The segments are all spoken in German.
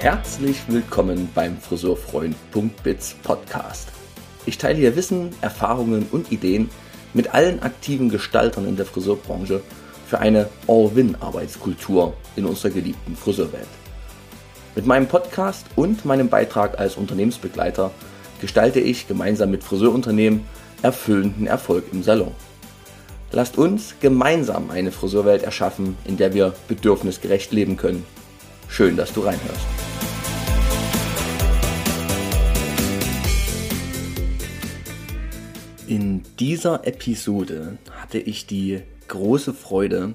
Herzlich willkommen beim Friseurfreund.biz Podcast. Ich teile hier Wissen, Erfahrungen und Ideen mit allen aktiven Gestaltern in der Friseurbranche für eine All-Win-Arbeitskultur in unserer geliebten Friseurwelt. Mit meinem Podcast und meinem Beitrag als Unternehmensbegleiter gestalte ich gemeinsam mit Friseurunternehmen erfüllenden Erfolg im Salon. Lasst uns gemeinsam eine Friseurwelt erschaffen, in der wir bedürfnisgerecht leben können. Schön, dass du reinhörst. In dieser Episode hatte ich die große Freude,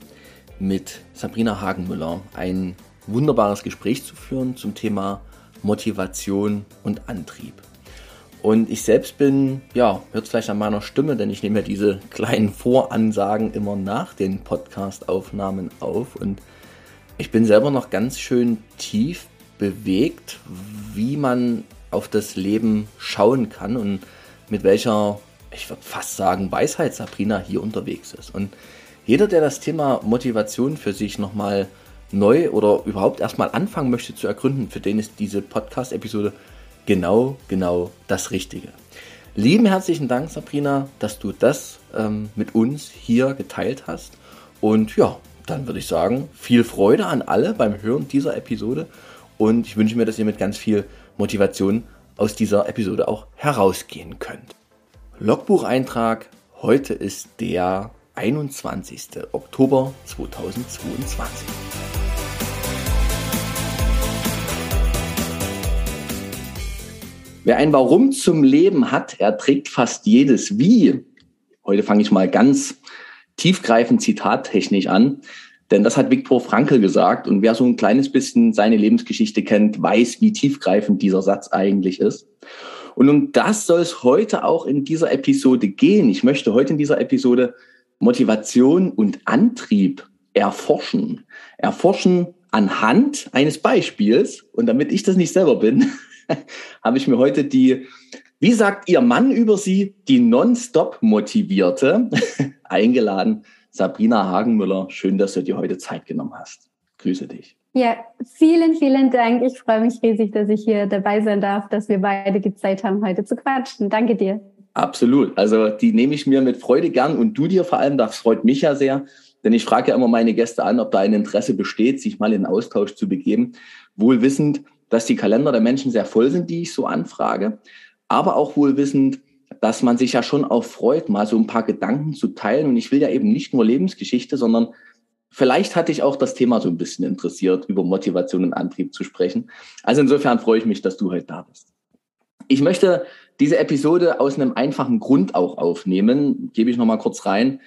mit Sabrina Hagenmüller ein wunderbares Gespräch zu führen zum Thema Motivation und Antrieb. Und ich selbst bin, ja, hört es vielleicht an meiner Stimme, denn ich nehme ja diese kleinen Voransagen immer nach den Podcast-Aufnahmen auf. Und ich bin selber noch ganz schön tief bewegt, wie man auf das Leben schauen kann und mit welcher, ich würde fast sagen, Weisheit Sabrina hier unterwegs ist. Und jeder, der das Thema Motivation für sich nochmal neu oder überhaupt erstmal anfangen möchte zu ergründen, für den ist diese Podcast-Episode genau, genau das Richtige. Lieben herzlichen Dank, Sabrina, dass du das ähm, mit uns hier geteilt hast. Und ja, dann würde ich sagen, viel Freude an alle beim Hören dieser Episode. Und ich wünsche mir, dass ihr mit ganz viel Motivation aus dieser Episode auch herausgehen könnt. Logbucheintrag, heute ist der 21. Oktober 2022. Wer ein Warum zum Leben hat, erträgt fast jedes Wie. Heute fange ich mal ganz tiefgreifend zitattechnisch an, denn das hat Viktor Frankl gesagt und wer so ein kleines bisschen seine Lebensgeschichte kennt, weiß, wie tiefgreifend dieser Satz eigentlich ist. Und um das soll es heute auch in dieser Episode gehen. Ich möchte heute in dieser Episode Motivation und Antrieb erforschen. Erforschen anhand eines Beispiels. Und damit ich das nicht selber bin, habe ich mir heute die, wie sagt Ihr Mann über Sie, die nonstop motivierte, eingeladen. Sabrina Hagenmüller, schön, dass du dir heute Zeit genommen hast. Grüße dich. Ja, vielen, vielen Dank. Ich freue mich riesig, dass ich hier dabei sein darf, dass wir beide die Zeit haben, heute zu quatschen. Danke dir. Absolut. Also die nehme ich mir mit Freude gern und du dir vor allem, das freut mich ja sehr, denn ich frage ja immer meine Gäste an, ob da ein Interesse besteht, sich mal in Austausch zu begeben, wohl wissend, dass die Kalender der Menschen sehr voll sind, die ich so anfrage, aber auch wohl wissend, dass man sich ja schon auch freut, mal so ein paar Gedanken zu teilen. Und ich will ja eben nicht nur Lebensgeschichte, sondern vielleicht hatte ich auch das Thema so ein bisschen interessiert, über Motivation und Antrieb zu sprechen. Also insofern freue ich mich, dass du heute da bist. Ich möchte diese Episode aus einem einfachen Grund auch aufnehmen, gebe ich nochmal kurz rein.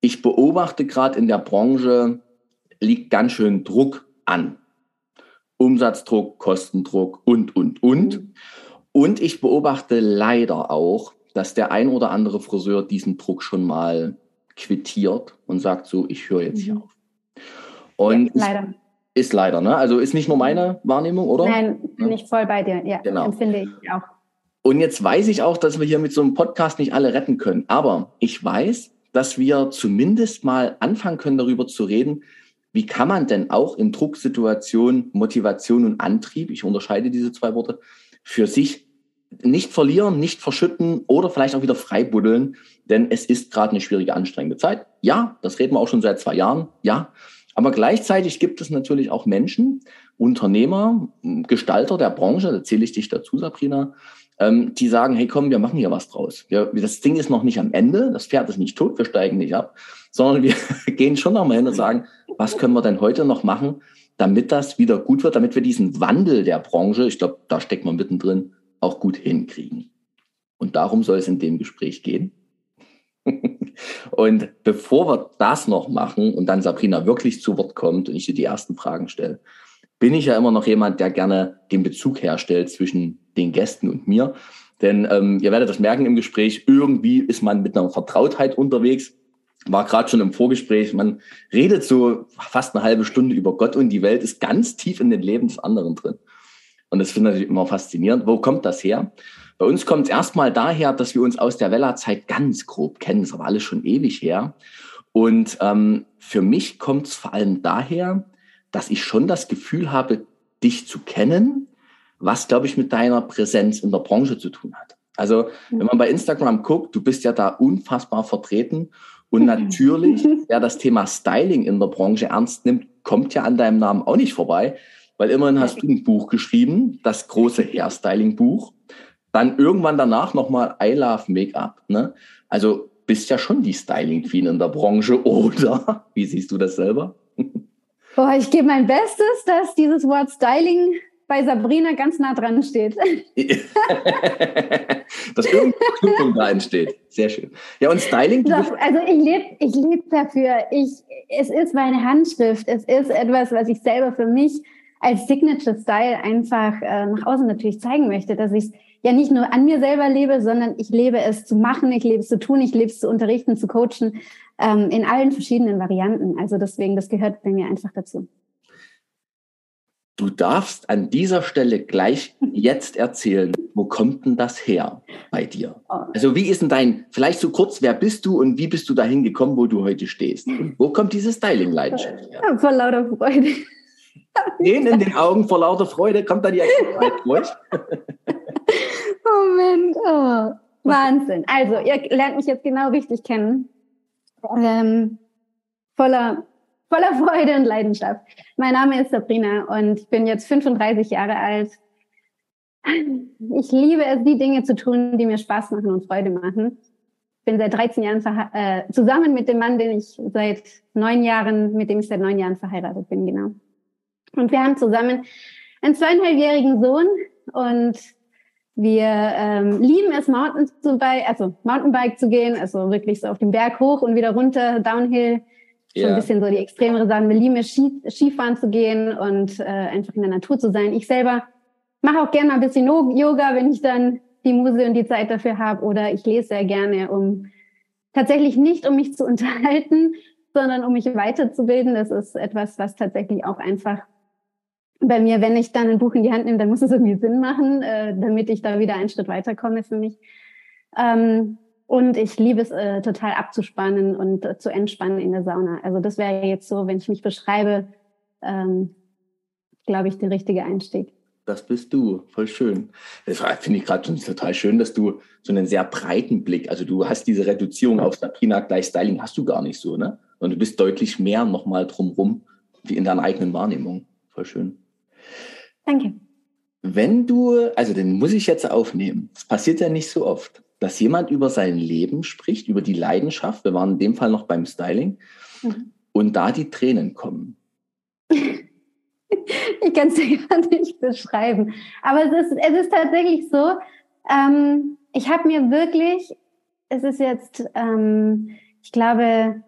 Ich beobachte gerade in der Branche, liegt ganz schön Druck an. Umsatzdruck, Kostendruck und, und, und. Und ich beobachte leider auch, dass der ein oder andere Friseur diesen Druck schon mal quittiert und sagt so, ich höre jetzt hier mhm. auf. Und ja, leider. Ist leider, ne? Also ist nicht nur meine Wahrnehmung, oder? Nein, bin ja. ich voll bei dir. Ja, genau. empfinde ich auch. Und jetzt weiß ich auch, dass wir hier mit so einem Podcast nicht alle retten können. Aber ich weiß, dass wir zumindest mal anfangen können, darüber zu reden, wie kann man denn auch in Drucksituationen Motivation und Antrieb, ich unterscheide diese zwei Worte, für sich nicht verlieren, nicht verschütten oder vielleicht auch wieder freibuddeln, denn es ist gerade eine schwierige, anstrengende Zeit. Ja, das reden wir auch schon seit zwei Jahren, ja. Aber gleichzeitig gibt es natürlich auch Menschen, Unternehmer, Gestalter der Branche, da zähle ich dich dazu, Sabrina, ähm, die sagen, hey komm, wir machen hier was draus. Wir, das Ding ist noch nicht am Ende, das Pferd ist nicht tot, wir steigen nicht ab, sondern wir gehen schon nochmal hin und sagen, was können wir denn heute noch machen, damit das wieder gut wird, damit wir diesen Wandel der Branche, ich glaube, da steckt man mittendrin, auch gut hinkriegen. Und darum soll es in dem Gespräch gehen. und bevor wir das noch machen und dann Sabrina wirklich zu Wort kommt und ich dir die ersten Fragen stelle, bin ich ja immer noch jemand, der gerne den Bezug herstellt zwischen den Gästen und mir. Denn ähm, ihr werdet das merken im Gespräch, irgendwie ist man mit einer Vertrautheit unterwegs war gerade schon im Vorgespräch, man redet so fast eine halbe Stunde über Gott und die Welt ist ganz tief in den Leben des anderen drin. Und das finde ich immer faszinierend. Wo kommt das her? Bei uns kommt es erstmal daher, dass wir uns aus der Weller-Zeit ganz grob kennen. Das ist aber alles schon ewig her. Und ähm, für mich kommt es vor allem daher, dass ich schon das Gefühl habe, dich zu kennen, was, glaube ich, mit deiner Präsenz in der Branche zu tun hat. Also, wenn man bei Instagram guckt, du bist ja da unfassbar vertreten. Und natürlich, wer das Thema Styling in der Branche ernst nimmt, kommt ja an deinem Namen auch nicht vorbei, weil immerhin hast du ein Buch geschrieben, das große Hairstyling-Buch. Dann irgendwann danach nochmal I Love Make-up. Ne? Also bist ja schon die Styling-Queen in der Branche, oder? Wie siehst du das selber? Boah, ich gebe mein Bestes, dass dieses Wort Styling bei Sabrina ganz nah dran steht. Dass irgendeine Verknüpfung da entsteht. Sehr schön. Ja, und Styling? So, also ich lebe ich leb dafür. Ich, es ist meine Handschrift. Es ist etwas, was ich selber für mich als Signature Style einfach äh, nach außen natürlich zeigen möchte, dass ich ja nicht nur an mir selber lebe, sondern ich lebe es zu machen, ich lebe es zu tun, ich lebe es zu unterrichten, zu coachen, ähm, in allen verschiedenen Varianten. Also deswegen, das gehört bei mir einfach dazu. Du darfst an dieser Stelle gleich jetzt erzählen, wo kommt denn das her bei dir? Oh. Also wie ist denn dein, vielleicht so kurz, wer bist du und wie bist du dahin gekommen, wo du heute stehst? Und wo kommt diese Styling-Leidenschaft her? Vor lauter Freude. Den in den Augen vor lauter Freude kommt da die Erkenntnis durch. Moment, oh, Wahnsinn. Also, ihr lernt mich jetzt genau richtig kennen. Ähm, voller voller Freude und Leidenschaft. Mein Name ist Sabrina und ich bin jetzt 35 Jahre alt. Ich liebe es, die Dinge zu tun, die mir Spaß machen und Freude machen. Bin seit 13 Jahren äh, zusammen mit dem Mann, den ich seit neun Jahren, mit dem ich seit neun Jahren verheiratet bin, genau. Und wir haben zusammen einen zweieinhalbjährigen Sohn und wir ähm, lieben es, Mountain zu also Mountainbike zu gehen, also wirklich so auf den Berg hoch und wieder runter, Downhill schon ein bisschen so die extremere Sachen. Wir lieben es, Ski, Skifahren zu gehen und äh, einfach in der Natur zu sein. Ich selber mache auch gerne mal ein bisschen Yoga, wenn ich dann die Muse und die Zeit dafür habe. Oder ich lese sehr gerne, um tatsächlich nicht, um mich zu unterhalten, sondern um mich weiterzubilden. Das ist etwas, was tatsächlich auch einfach bei mir, wenn ich dann ein Buch in die Hand nehme, dann muss es irgendwie Sinn machen, äh, damit ich da wieder einen Schritt weiterkomme für mich. Ähm, und ich liebe es äh, total abzuspannen und äh, zu entspannen in der Sauna. Also das wäre jetzt so, wenn ich mich beschreibe, ähm, glaube ich, der richtige Einstieg. Das bist du, voll schön. Das finde ich gerade schon total schön, dass du so einen sehr breiten Blick, also du hast diese Reduzierung auf Sabrina gleich Styling, hast du gar nicht so, ne? Und du bist deutlich mehr nochmal drumrum, wie in deiner eigenen Wahrnehmung. Voll schön. Danke. Wenn du, also den muss ich jetzt aufnehmen. Das passiert ja nicht so oft dass jemand über sein Leben spricht, über die Leidenschaft, wir waren in dem Fall noch beim Styling, mhm. und da die Tränen kommen. ich kann es dir gar nicht beschreiben. Aber es ist, es ist tatsächlich so, ähm, ich habe mir wirklich, es ist jetzt, ähm, ich glaube,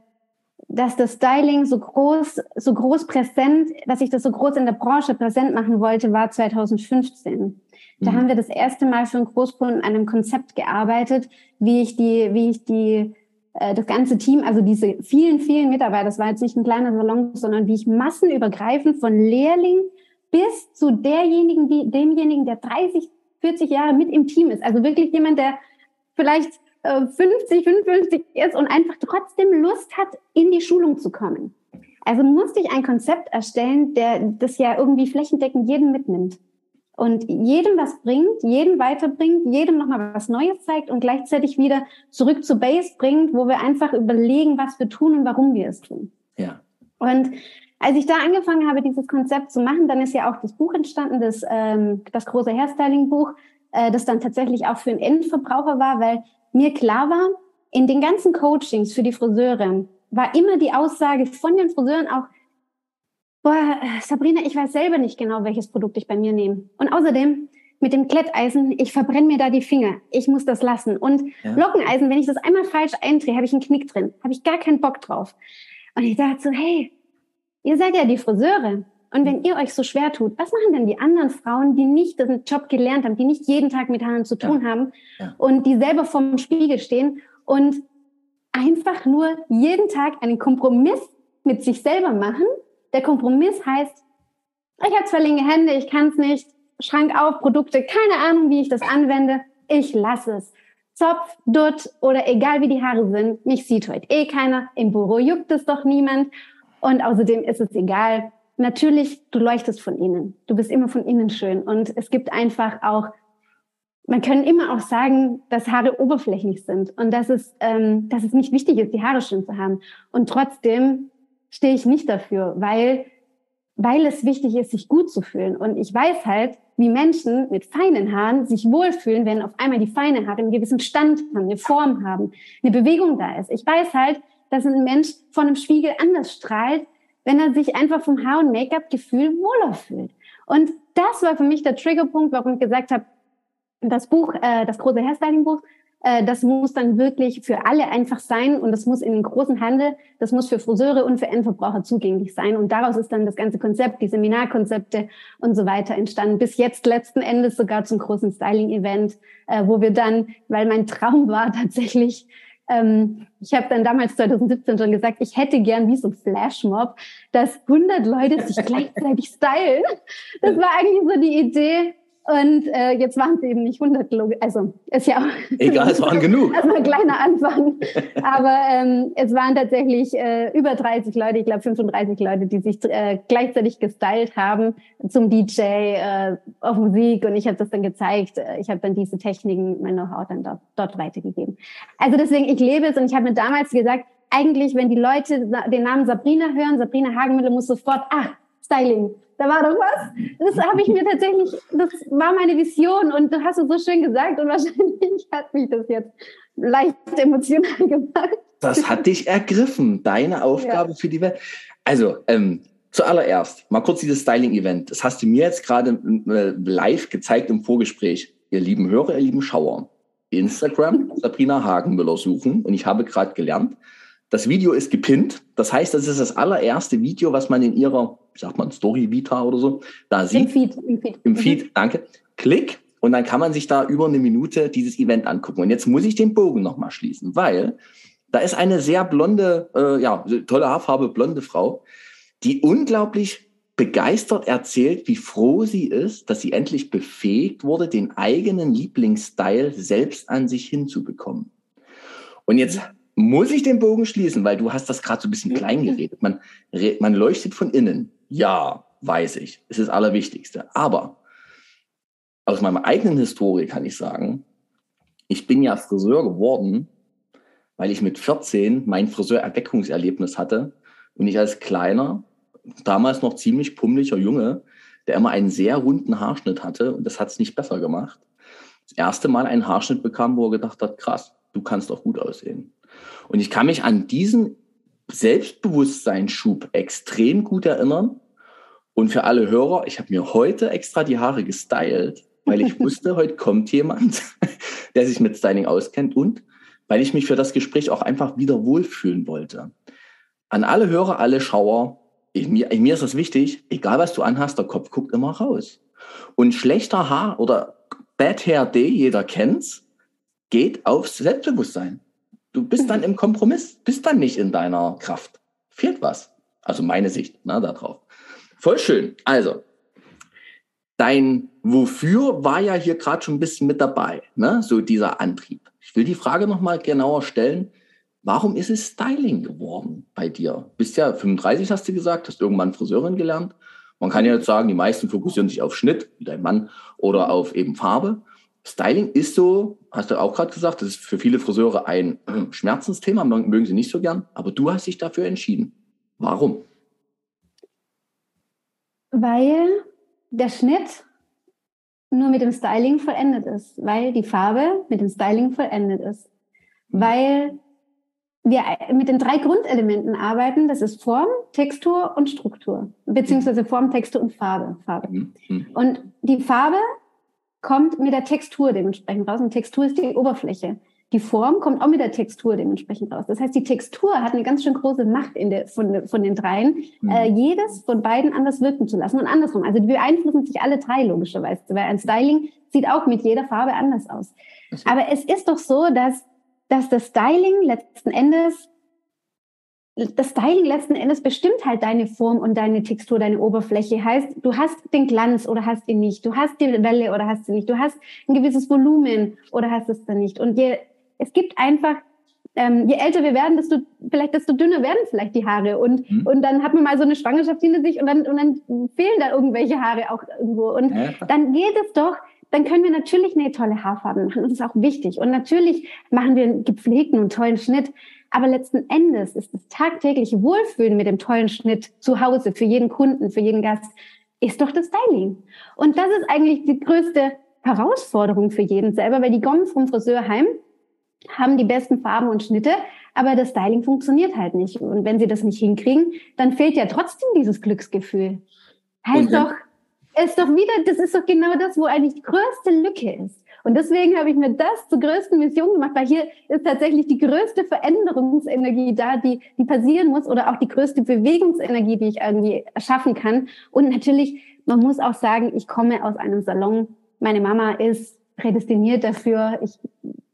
dass das Styling so groß, so groß präsent, dass ich das so groß in der Branche präsent machen wollte, war 2015. Da mhm. haben wir das erste Mal für einen Großkunden an einem Konzept gearbeitet, wie ich die, wie ich die, äh, das ganze Team, also diese vielen, vielen Mitarbeiter, das war jetzt nicht ein kleiner Salon, sondern wie ich massenübergreifend von Lehrling bis zu derjenigen, die, demjenigen, der 30, 40 Jahre mit im Team ist. Also wirklich jemand, der vielleicht 50, 55 ist und einfach trotzdem Lust hat, in die Schulung zu kommen. Also musste ich ein Konzept erstellen, der das ja irgendwie flächendeckend jeden mitnimmt und jedem was bringt, jeden weiterbringt, jedem nochmal was Neues zeigt und gleichzeitig wieder zurück zu Base bringt, wo wir einfach überlegen, was wir tun und warum wir es tun. Ja. Und als ich da angefangen habe, dieses Konzept zu machen, dann ist ja auch das Buch entstanden, das, ähm, das große Hairstyling-Buch, äh, das dann tatsächlich auch für einen Endverbraucher war, weil mir klar war, in den ganzen Coachings für die Friseure war immer die Aussage von den Friseuren auch, boah, Sabrina, ich weiß selber nicht genau, welches Produkt ich bei mir nehme. Und außerdem, mit dem Kletteisen, ich verbrenne mir da die Finger. Ich muss das lassen. Und ja. Lockeneisen, wenn ich das einmal falsch eindrehe, habe ich einen Knick drin. Habe ich gar keinen Bock drauf. Und ich dachte so, hey, ihr seid ja die Friseure. Und wenn ihr euch so schwer tut, was machen denn die anderen Frauen, die nicht diesen Job gelernt haben, die nicht jeden Tag mit Haaren zu tun ja. haben ja. und die selber vorm Spiegel stehen und einfach nur jeden Tag einen Kompromiss mit sich selber machen der Kompromiss heißt, ich habe zwei linke Hände, ich kann es nicht, Schrank auf, Produkte, keine Ahnung, wie ich das anwende, ich lasse es. Zopf, Dutt oder egal wie die Haare sind, mich sieht heute eh keiner, im Büro juckt es doch niemand und außerdem ist es egal, natürlich, du leuchtest von innen. Du bist immer von innen schön. Und es gibt einfach auch, man kann immer auch sagen, dass Haare oberflächlich sind und dass es, ähm, dass es nicht wichtig ist, die Haare schön zu haben. Und trotzdem stehe ich nicht dafür, weil, weil es wichtig ist, sich gut zu fühlen. Und ich weiß halt, wie Menschen mit feinen Haaren sich wohlfühlen, wenn auf einmal die feinen Haare einen gewissen Stand haben, eine Form haben, eine Bewegung da ist. Ich weiß halt, dass ein Mensch von einem Spiegel anders strahlt, wenn er sich einfach vom Haar- und Make-up-Gefühl wohler fühlt. Und das war für mich der Triggerpunkt, warum ich gesagt habe, das Buch, äh, das große Hairstyling-Buch, äh, das muss dann wirklich für alle einfach sein und das muss in den großen Handel, das muss für Friseure und für Endverbraucher zugänglich sein. Und daraus ist dann das ganze Konzept, die Seminarkonzepte und so weiter entstanden. Bis jetzt letzten Endes sogar zum großen Styling-Event, äh, wo wir dann, weil mein Traum war tatsächlich, ähm, ich habe dann damals 2017 schon gesagt, ich hätte gern wie so ein Flashmob, dass 100 Leute sich gleichzeitig stylen. Das war eigentlich so die Idee. Und äh, jetzt waren es eben nicht 100 Kilogramm. Also ist ja auch. Egal, es waren genug. Erstmal ein kleiner Anfang. Aber ähm, es waren tatsächlich äh, über 30 Leute, ich glaube 35 Leute, die sich äh, gleichzeitig gestylt haben zum DJ äh, auf Musik. Und ich habe das dann gezeigt. Ich habe dann diese Techniken, mein Know-how dann dort, dort weitergegeben. Also deswegen, ich lebe es und ich habe mir damals gesagt, eigentlich, wenn die Leute den Namen Sabrina hören, Sabrina Hagenmüller muss sofort, ach, Styling, da war doch was. Das habe ich mir tatsächlich, das war meine Vision und du hast es so schön gesagt und wahrscheinlich hat mich das jetzt leicht emotional gemacht. Das hat dich ergriffen, deine Aufgabe ja. für die Welt. Also, ähm, zuallererst, mal kurz dieses Styling-Event. Das hast du mir jetzt gerade äh, live gezeigt im Vorgespräch. Ihr lieben Hörer, ihr lieben Schauer. Instagram Sabrina Hagenmüller suchen und ich habe gerade gelernt, das Video ist gepinnt. Das heißt, das ist das allererste Video, was man in ihrer, wie sagt man, Story Vita oder so, da sieht. Im Feed. Im Feed, Im Feed mhm. danke. Klick und dann kann man sich da über eine Minute dieses Event angucken. Und jetzt muss ich den Bogen nochmal schließen, weil da ist eine sehr blonde, äh, ja, tolle Haarfarbe, blonde Frau, die unglaublich begeistert erzählt, wie froh sie ist, dass sie endlich befähigt wurde, den eigenen Lieblingsstyle selbst an sich hinzubekommen. Und jetzt muss ich den Bogen schließen, weil du hast das gerade so ein bisschen klein geredet. Man, man leuchtet von innen. Ja, weiß ich. Es ist das Allerwichtigste. Aber aus meiner eigenen Historie kann ich sagen, ich bin ja Friseur geworden, weil ich mit 14 mein Friseurerweckungserlebnis hatte und ich als kleiner, damals noch ziemlich pummeliger Junge, der immer einen sehr runden Haarschnitt hatte und das hat es nicht besser gemacht, das erste Mal einen Haarschnitt bekam, wo er gedacht hat, krass, du kannst auch gut aussehen. Und ich kann mich an diesen Selbstbewusstseinsschub extrem gut erinnern. Und für alle Hörer, ich habe mir heute extra die Haare gestylt, weil ich wusste, heute kommt jemand, der sich mit Styling auskennt und weil ich mich für das Gespräch auch einfach wieder wohlfühlen wollte. An alle Hörer, alle Schauer, ich, mir, mir ist das wichtig, egal was du anhast, der Kopf guckt immer raus. Und schlechter Haar oder Bad Hair Day, jeder kennt's, geht aufs Selbstbewusstsein. Du bist dann im Kompromiss, bist dann nicht in deiner Kraft. Fehlt was. Also meine Sicht ne, darauf. Voll schön. Also, dein Wofür war ja hier gerade schon ein bisschen mit dabei, ne? so dieser Antrieb. Ich will die Frage nochmal genauer stellen. Warum ist es Styling geworden bei dir? Bist ja 35, hast du gesagt, hast irgendwann Friseurin gelernt. Man kann ja jetzt sagen, die meisten fokussieren sich auf Schnitt, wie dein Mann, oder auf eben Farbe. Styling ist so, hast du auch gerade gesagt, das ist für viele Friseure ein Schmerzensthema, mögen sie nicht so gern, aber du hast dich dafür entschieden. Warum? Weil der Schnitt nur mit dem Styling vollendet ist, weil die Farbe mit dem Styling vollendet ist, weil wir mit den drei Grundelementen arbeiten, das ist Form, Textur und Struktur, beziehungsweise Form, Textur und Farbe. Farbe. Mhm. Mhm. Und die Farbe kommt mit der Textur dementsprechend raus. Und Textur ist die Oberfläche. Die Form kommt auch mit der Textur dementsprechend raus. Das heißt, die Textur hat eine ganz schön große Macht in der, von, von den dreien, mhm. äh, jedes von beiden anders wirken zu lassen und andersrum. Also die beeinflussen sich alle drei logischerweise, weil ein Styling sieht auch mit jeder Farbe anders aus. Aber es ist doch so, dass, dass das Styling letzten Endes das Styling letzten Endes bestimmt halt deine Form und deine Textur, deine Oberfläche. Heißt, du hast den Glanz oder hast ihn nicht. Du hast die Welle oder hast sie nicht. Du hast ein gewisses Volumen oder hast es dann nicht. Und je, es gibt einfach ähm, je älter wir werden, desto vielleicht desto dünner werden vielleicht die Haare und mhm. und dann hat man mal so eine Schwangerschaft hinter sich und dann und dann fehlen da irgendwelche Haare auch irgendwo und ja. dann geht es doch dann können wir natürlich eine tolle Haarfarbe machen. Das ist auch wichtig. Und natürlich machen wir einen gepflegten und tollen Schnitt. Aber letzten Endes ist das tagtägliche Wohlfühlen mit dem tollen Schnitt zu Hause für jeden Kunden, für jeden Gast, ist doch das Styling. Und das ist eigentlich die größte Herausforderung für jeden selber, weil die kommen vom Friseur heim, haben die besten Farben und Schnitte, aber das Styling funktioniert halt nicht. Und wenn sie das nicht hinkriegen, dann fehlt ja trotzdem dieses Glücksgefühl. Heißt doch, ist doch wieder, das ist doch genau das, wo eigentlich die größte Lücke ist. Und deswegen habe ich mir das zur größten Mission gemacht, weil hier ist tatsächlich die größte Veränderungsenergie da, die, die passieren muss oder auch die größte Bewegungsenergie, die ich irgendwie erschaffen kann. Und natürlich, man muss auch sagen, ich komme aus einem Salon. Meine Mama ist prädestiniert dafür. Ich,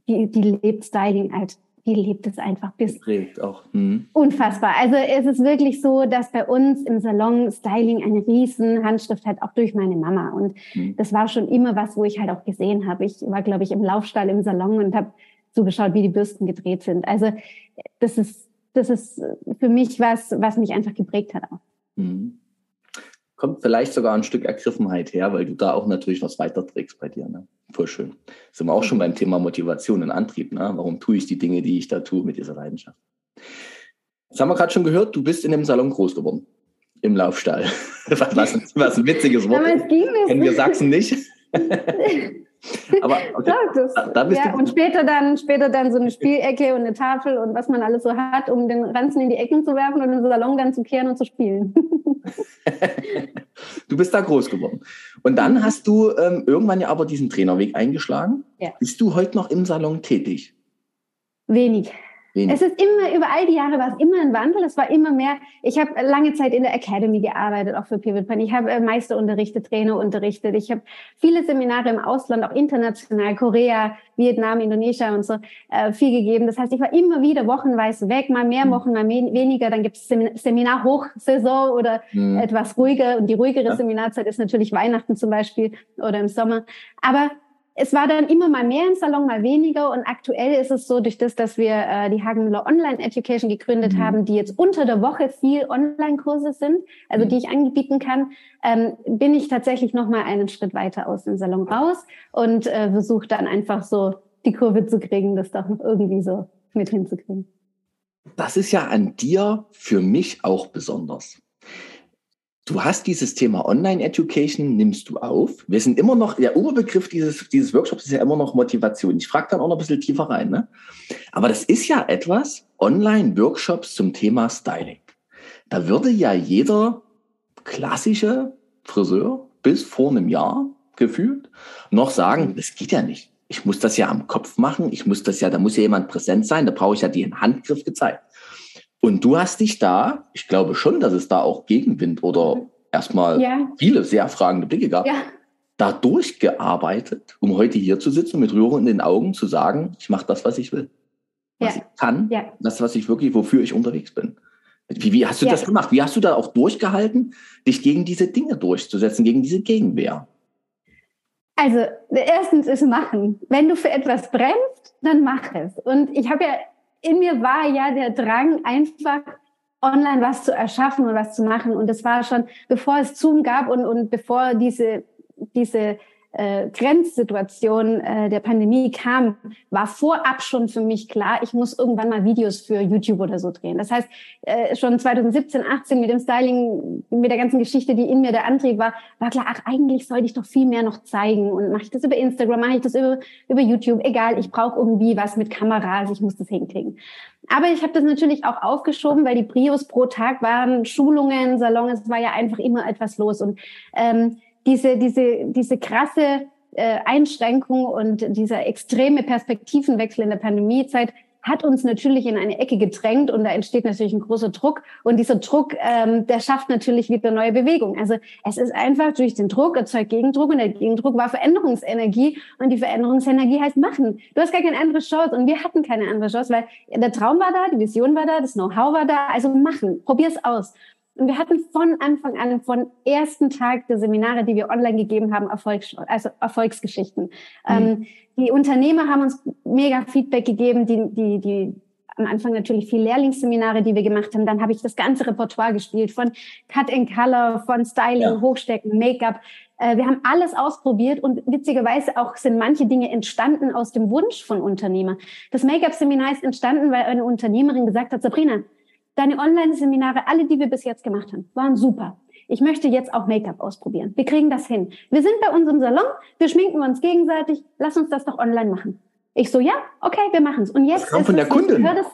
die, die lebt Styling halt die lebt es einfach bis. Prägt auch. Mhm. Unfassbar. Also es ist wirklich so, dass bei uns im Salon Styling eine riesen Handschrift hat, auch durch meine Mama. Und mhm. das war schon immer was, wo ich halt auch gesehen habe. Ich war, glaube ich, im Laufstall im Salon und habe zugeschaut, wie die Bürsten gedreht sind. Also das ist, das ist für mich was, was mich einfach geprägt hat auch. Mhm. Kommt vielleicht sogar ein Stück Ergriffenheit her, weil du da auch natürlich was weiterträgst bei dir. Ne? Voll schön. Sind wir auch schon beim Thema Motivation und Antrieb. Ne? Warum tue ich die Dinge, die ich da tue, mit dieser Leidenschaft? Das haben wir gerade schon gehört, du bist in dem Salon groß geworden. Im Laufstall. Was, was, was ein witziges Wort. Damals ging es. Kennen wir Sachsen nicht. Aber okay, das, da, da bist ja, du und später dann, später dann so eine Spielecke und eine Tafel und was man alles so hat, um den Ranzen in die Ecken zu werfen und den Salon dann zu kehren und zu spielen. du bist da groß geworden. Und dann hast du ähm, irgendwann ja aber diesen Trainerweg eingeschlagen. Ja. Bist du heute noch im Salon tätig? Wenig. Wenig. Es ist immer, über all die Jahre war es immer ein Wandel. Es war immer mehr. Ich habe lange Zeit in der Academy gearbeitet, auch für Pivot Point. Ich habe äh, Meister unterrichtet, Trainer unterrichtet. Ich habe viele Seminare im Ausland, auch international, Korea, Vietnam, Indonesien und so, äh, viel gegeben. Das heißt, ich war immer wieder wochenweise weg, mal mehr mhm. Wochen, mal weniger. Dann gibt es Seminar-Hochsaison oder mhm. etwas ruhiger. Und die ruhigere ja. Seminarzeit ist natürlich Weihnachten zum Beispiel oder im Sommer. Aber es war dann immer mal mehr im Salon, mal weniger. Und aktuell ist es so, durch das, dass wir äh, die Hagenmüller Online Education gegründet mhm. haben, die jetzt unter der Woche viel Online-Kurse sind, also mhm. die ich anbieten kann, ähm, bin ich tatsächlich noch mal einen Schritt weiter aus dem Salon raus und äh, versuche dann einfach so die Kurve zu kriegen, das doch noch irgendwie so mit hinzukriegen. Das ist ja an dir für mich auch besonders. Du hast dieses Thema Online-Education, nimmst du auf. Wir sind immer noch, der Oberbegriff dieses, dieses Workshops ist ja immer noch Motivation. Ich frage dann auch noch ein bisschen tiefer rein. Ne? Aber das ist ja etwas, Online-Workshops zum Thema Styling. Da würde ja jeder klassische Friseur bis vor einem Jahr gefühlt noch sagen, das geht ja nicht. Ich muss das ja am Kopf machen. Ich muss das ja, da muss ja jemand präsent sein. Da brauche ich ja den Handgriff gezeigt. Und du hast dich da, ich glaube schon, dass es da auch Gegenwind oder mhm. erstmal ja. viele sehr fragende Blicke gab, ja. da durchgearbeitet, um heute hier zu sitzen und mit Rührung in den Augen zu sagen, ich mache das, was ich will. Was ja. ich kann, ja. das, was ich wirklich, wofür ich unterwegs bin. Wie, wie hast du das gemacht? Wie hast du da auch durchgehalten, dich gegen diese Dinge durchzusetzen, gegen diese Gegenwehr? Also, erstens ist machen. Wenn du für etwas brennst, dann mach es. Und ich habe ja in mir war ja der Drang, einfach online was zu erschaffen und was zu machen. Und das war schon, bevor es Zoom gab und, und bevor diese, diese äh, Grenzsituation äh, der Pandemie kam, war vorab schon für mich klar, ich muss irgendwann mal Videos für YouTube oder so drehen. Das heißt, äh, schon 2017, 18 mit dem Styling, mit der ganzen Geschichte, die in mir der Antrieb war, war klar, ach, eigentlich sollte ich doch viel mehr noch zeigen. Und mache ich das über Instagram, mache ich das über, über YouTube, egal, ich brauche irgendwie was mit Kameras, ich muss das hinkriegen. Aber ich habe das natürlich auch aufgeschoben, weil die Prios pro Tag waren Schulungen, Salon, es war ja einfach immer etwas los. Und ähm, diese, diese, diese krasse äh, Einschränkung und dieser extreme Perspektivenwechsel in der Pandemiezeit hat uns natürlich in eine Ecke gedrängt und da entsteht natürlich ein großer Druck und dieser Druck, ähm, der schafft natürlich wieder neue Bewegung. Also es ist einfach durch den Druck erzeugt Gegendruck und der Gegendruck war Veränderungsenergie und die Veränderungsenergie heißt machen. Du hast gar keine andere Chance und wir hatten keine andere Chance, weil der Traum war da, die Vision war da, das Know-how war da, also machen, probier's aus. Und wir hatten von Anfang an, von ersten Tag der Seminare, die wir online gegeben haben, Erfolgs also Erfolgsgeschichten. Mhm. Ähm, die Unternehmer haben uns mega Feedback gegeben, die, die, die am Anfang natürlich viel Lehrlingsseminare, die wir gemacht haben. Dann habe ich das ganze Repertoire gespielt von Cut and Color, von Styling, ja. Hochstecken, Make-up. Äh, wir haben alles ausprobiert und witzigerweise auch sind manche Dinge entstanden aus dem Wunsch von Unternehmern. Das Make-up-Seminar ist entstanden, weil eine Unternehmerin gesagt hat, Sabrina, deine Online-Seminare, alle, die wir bis jetzt gemacht haben, waren super. Ich möchte jetzt auch Make-up ausprobieren. Wir kriegen das hin. Wir sind bei uns im Salon, wir schminken uns gegenseitig, lass uns das doch online machen. Ich so, ja, okay, wir machen es. Und jetzt das kam von der es, Kundin. Gehört es,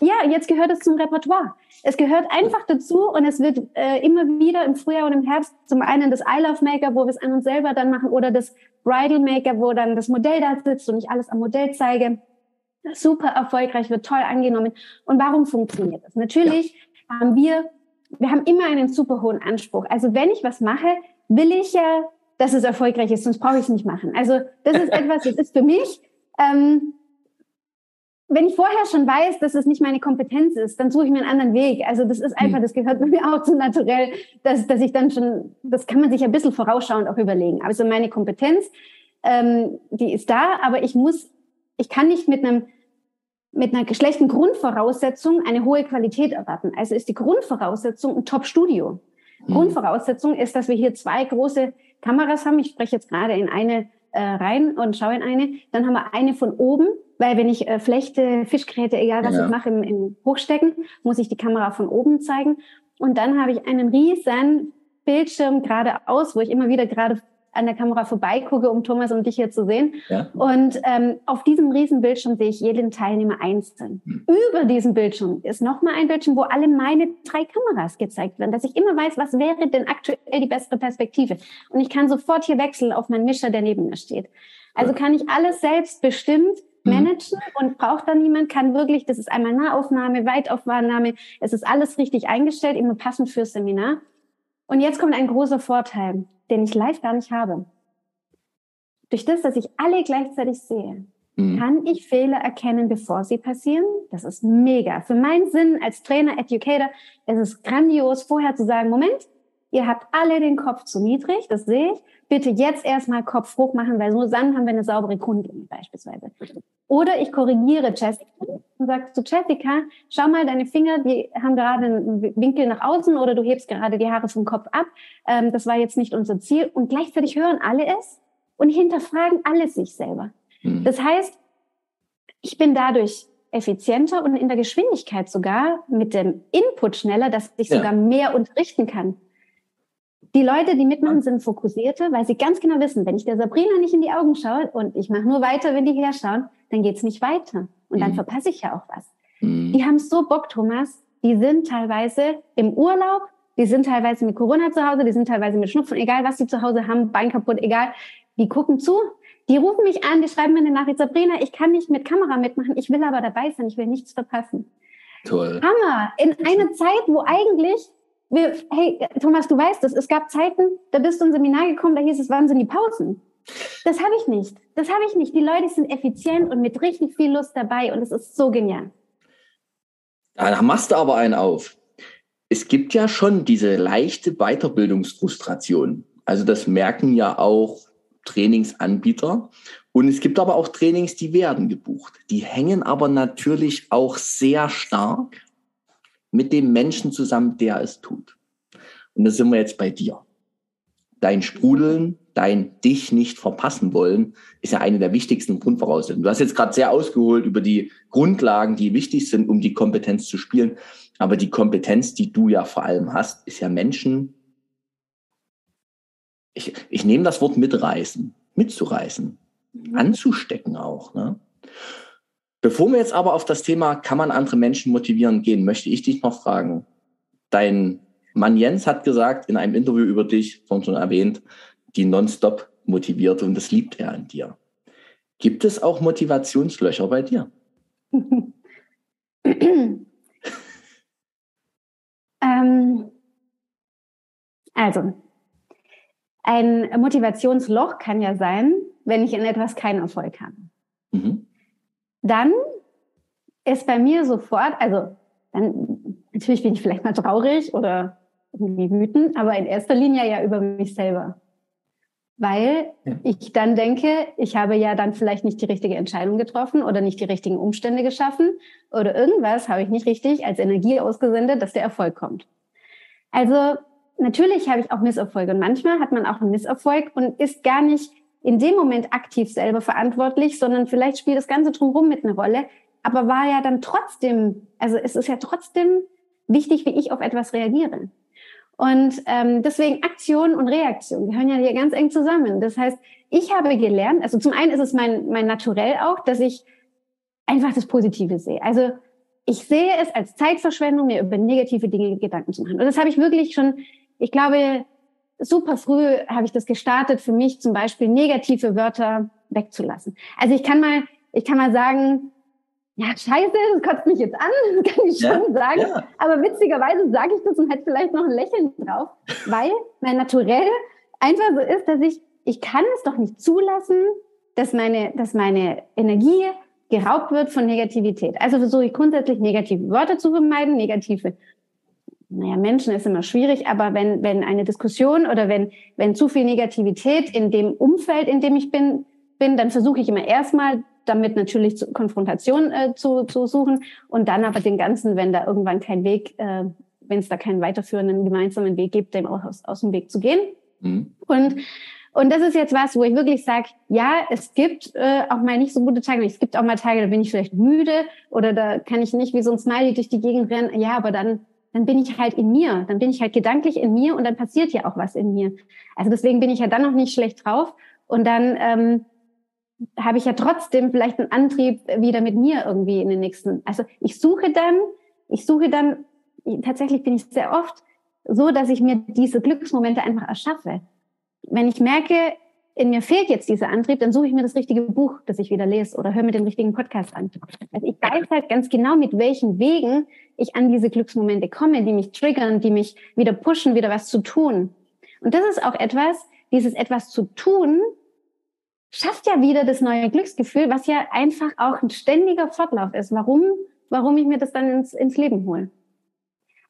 ja, jetzt gehört es zum Repertoire. Es gehört einfach dazu und es wird äh, immer wieder im Frühjahr und im Herbst zum einen das I Love Make-up, wo wir es an uns selber dann machen, oder das Bridal Make-up, wo dann das Modell da sitzt und ich alles am Modell zeige. Super erfolgreich, wird toll angenommen. Und warum funktioniert das? Natürlich ja. haben wir, wir haben immer einen super hohen Anspruch. Also wenn ich was mache, will ich ja, dass es erfolgreich ist, sonst brauche ich es nicht machen. Also das ist etwas, das ist für mich ähm, wenn ich vorher schon weiß, dass es nicht meine Kompetenz ist, dann suche ich mir einen anderen Weg. Also das ist einfach, hm. das gehört bei mir auch zu naturell, dass, dass ich dann schon, das kann man sich ein bisschen vorausschauend auch überlegen. Also meine Kompetenz, ähm, die ist da, aber ich muss, ich kann nicht mit einem mit einer schlechten Grundvoraussetzung eine hohe Qualität erwarten. Also ist die Grundvoraussetzung ein Top-Studio. Mhm. Grundvoraussetzung ist, dass wir hier zwei große Kameras haben. Ich spreche jetzt gerade in eine äh, rein und schaue in eine. Dann haben wir eine von oben, weil wenn ich äh, flechte, Fischgräte, egal was genau. ich mache, im, im Hochstecken, muss ich die Kamera von oben zeigen. Und dann habe ich einen riesen Bildschirm geradeaus, wo ich immer wieder gerade an der Kamera vorbeigucke, um Thomas und dich hier zu sehen. Ja. Und ähm, auf diesem riesen Bildschirm sehe ich jeden Teilnehmer einzeln. Hm. Über diesem Bildschirm ist nochmal ein Bildschirm, wo alle meine drei Kameras gezeigt werden, dass ich immer weiß, was wäre denn aktuell die bessere Perspektive. Und ich kann sofort hier wechseln auf meinen Mischer, der neben mir steht. Also kann ich alles selbstbestimmt hm. managen und braucht dann niemand, kann wirklich, das ist einmal Nahaufnahme, Weitaufnahme, es ist alles richtig eingestellt, immer passend fürs Seminar. Und jetzt kommt ein großer Vorteil den ich live gar nicht habe. Durch das, dass ich alle gleichzeitig sehe, mhm. kann ich Fehler erkennen, bevor sie passieren. Das ist mega. Für meinen Sinn als Trainer, Educator, ist es grandios, vorher zu sagen, Moment, ihr habt alle den Kopf zu niedrig, das sehe ich. Bitte jetzt erstmal Kopf hoch machen, weil so dann haben wir eine saubere Grundlinie beispielsweise. Oder ich korrigiere Jessica und sage zu Jessica, schau mal, deine Finger, die haben gerade einen Winkel nach außen oder du hebst gerade die Haare vom Kopf ab. Ähm, das war jetzt nicht unser Ziel. Und gleichzeitig hören alle es und hinterfragen alle sich selber. Mhm. Das heißt, ich bin dadurch effizienter und in der Geschwindigkeit sogar mit dem Input schneller, dass ich ja. sogar mehr unterrichten kann. Die Leute, die mitmachen, sind fokussierte, weil sie ganz genau wissen, wenn ich der Sabrina nicht in die Augen schaue und ich mache nur weiter, wenn die herschauen, dann geht's nicht weiter. Und dann mhm. verpasse ich ja auch was. Mhm. Die haben so Bock, Thomas. Die sind teilweise im Urlaub, die sind teilweise mit Corona zu Hause, die sind teilweise mit Schnupfen, egal was sie zu Hause haben, Bein kaputt, egal. Die gucken zu, die rufen mich an, die schreiben mir eine Nachricht, Sabrina, ich kann nicht mit Kamera mitmachen, ich will aber dabei sein, ich will nichts verpassen. Toll. Hammer. In einer Zeit, wo eigentlich wir, hey, Thomas, du weißt es, es gab Zeiten, da bist du ins Seminar gekommen, da hieß es, wann sind die Pausen? Das habe ich nicht. Das habe ich nicht. Die Leute sind effizient und mit richtig viel Lust dabei und es ist so genial. Da machst du aber einen auf. Es gibt ja schon diese leichte Weiterbildungsfrustration. Also das merken ja auch Trainingsanbieter. Und es gibt aber auch Trainings, die werden gebucht. Die hängen aber natürlich auch sehr stark mit dem Menschen zusammen, der es tut. Und da sind wir jetzt bei dir. Dein Sprudeln, dein dich nicht verpassen wollen, ist ja eine der wichtigsten Grundvoraussetzungen. Du hast jetzt gerade sehr ausgeholt über die Grundlagen, die wichtig sind, um die Kompetenz zu spielen. Aber die Kompetenz, die du ja vor allem hast, ist ja Menschen. Ich, ich nehme das Wort mitreißen, mitzureißen, mhm. anzustecken auch. Ne? Bevor wir jetzt aber auf das Thema, kann man andere Menschen motivieren gehen, möchte ich dich noch fragen. Dein Mann Jens hat gesagt in einem Interview über dich, vorhin schon erwähnt, die nonstop motiviert und das liebt er an dir. Gibt es auch Motivationslöcher bei dir? ähm, also, ein Motivationsloch kann ja sein, wenn ich in etwas keinen Erfolg habe. Mhm dann ist bei mir sofort, also dann natürlich bin ich vielleicht mal traurig oder irgendwie wütend, aber in erster Linie ja über mich selber. weil ja. ich dann denke, ich habe ja dann vielleicht nicht die richtige Entscheidung getroffen oder nicht die richtigen Umstände geschaffen oder irgendwas habe ich nicht richtig als Energie ausgesendet, dass der Erfolg kommt. Also natürlich habe ich auch Misserfolge und manchmal hat man auch einen Misserfolg und ist gar nicht in dem Moment aktiv selber verantwortlich, sondern vielleicht spielt das Ganze drumherum mit einer Rolle, aber war ja dann trotzdem, also es ist ja trotzdem wichtig, wie ich auf etwas reagiere. Und ähm, deswegen Aktion und Reaktion gehören ja hier ganz eng zusammen. Das heißt, ich habe gelernt, also zum einen ist es mein, mein Naturell auch, dass ich einfach das Positive sehe. Also ich sehe es als Zeitverschwendung, mir über negative Dinge Gedanken zu machen. Und das habe ich wirklich schon, ich glaube, super früh habe ich das gestartet, für mich zum Beispiel negative Wörter wegzulassen. Also ich kann mal, ich kann mal sagen, ja, scheiße, das kotzt mich jetzt an, das kann ich schon ja, sagen. Ja. Aber witzigerweise sage ich das und halt vielleicht noch ein Lächeln drauf, weil mein Naturell einfach so ist, dass ich, ich kann es doch nicht zulassen, dass meine, dass meine Energie geraubt wird von Negativität. Also versuche ich grundsätzlich negative Wörter zu vermeiden, negative naja, Menschen ist immer schwierig, aber wenn, wenn eine Diskussion oder wenn, wenn zu viel Negativität in dem Umfeld, in dem ich bin, bin, dann versuche ich immer erstmal damit natürlich zu, Konfrontation äh, zu, zu suchen und dann aber den ganzen, wenn da irgendwann kein Weg, äh, wenn es da keinen weiterführenden gemeinsamen Weg gibt, dem aus, aus dem Weg zu gehen. Mhm. Und und das ist jetzt was, wo ich wirklich sage, ja, es gibt äh, auch mal nicht so gute Tage. Es gibt auch mal Tage, da bin ich vielleicht müde oder da kann ich nicht wie so ein Smiley durch die Gegend rennen. Ja, aber dann, dann bin ich halt in mir. Dann bin ich halt gedanklich in mir und dann passiert ja auch was in mir. Also deswegen bin ich ja dann noch nicht schlecht drauf. Und dann ähm, habe ich ja trotzdem vielleicht einen Antrieb wieder mit mir irgendwie in den nächsten. Also ich suche dann, ich suche dann, tatsächlich bin ich sehr oft so, dass ich mir diese Glücksmomente einfach erschaffe. Wenn ich merke, in mir fehlt jetzt dieser Antrieb, dann suche ich mir das richtige Buch, das ich wieder lese oder höre mir den richtigen Podcast an. Also ich weiß halt ganz genau, mit welchen Wegen ich an diese Glücksmomente komme, die mich triggern, die mich wieder pushen, wieder was zu tun. Und das ist auch etwas, dieses etwas zu tun, schafft ja wieder das neue Glücksgefühl, was ja einfach auch ein ständiger Fortlauf ist. Warum, warum ich mir das dann ins, ins Leben hole.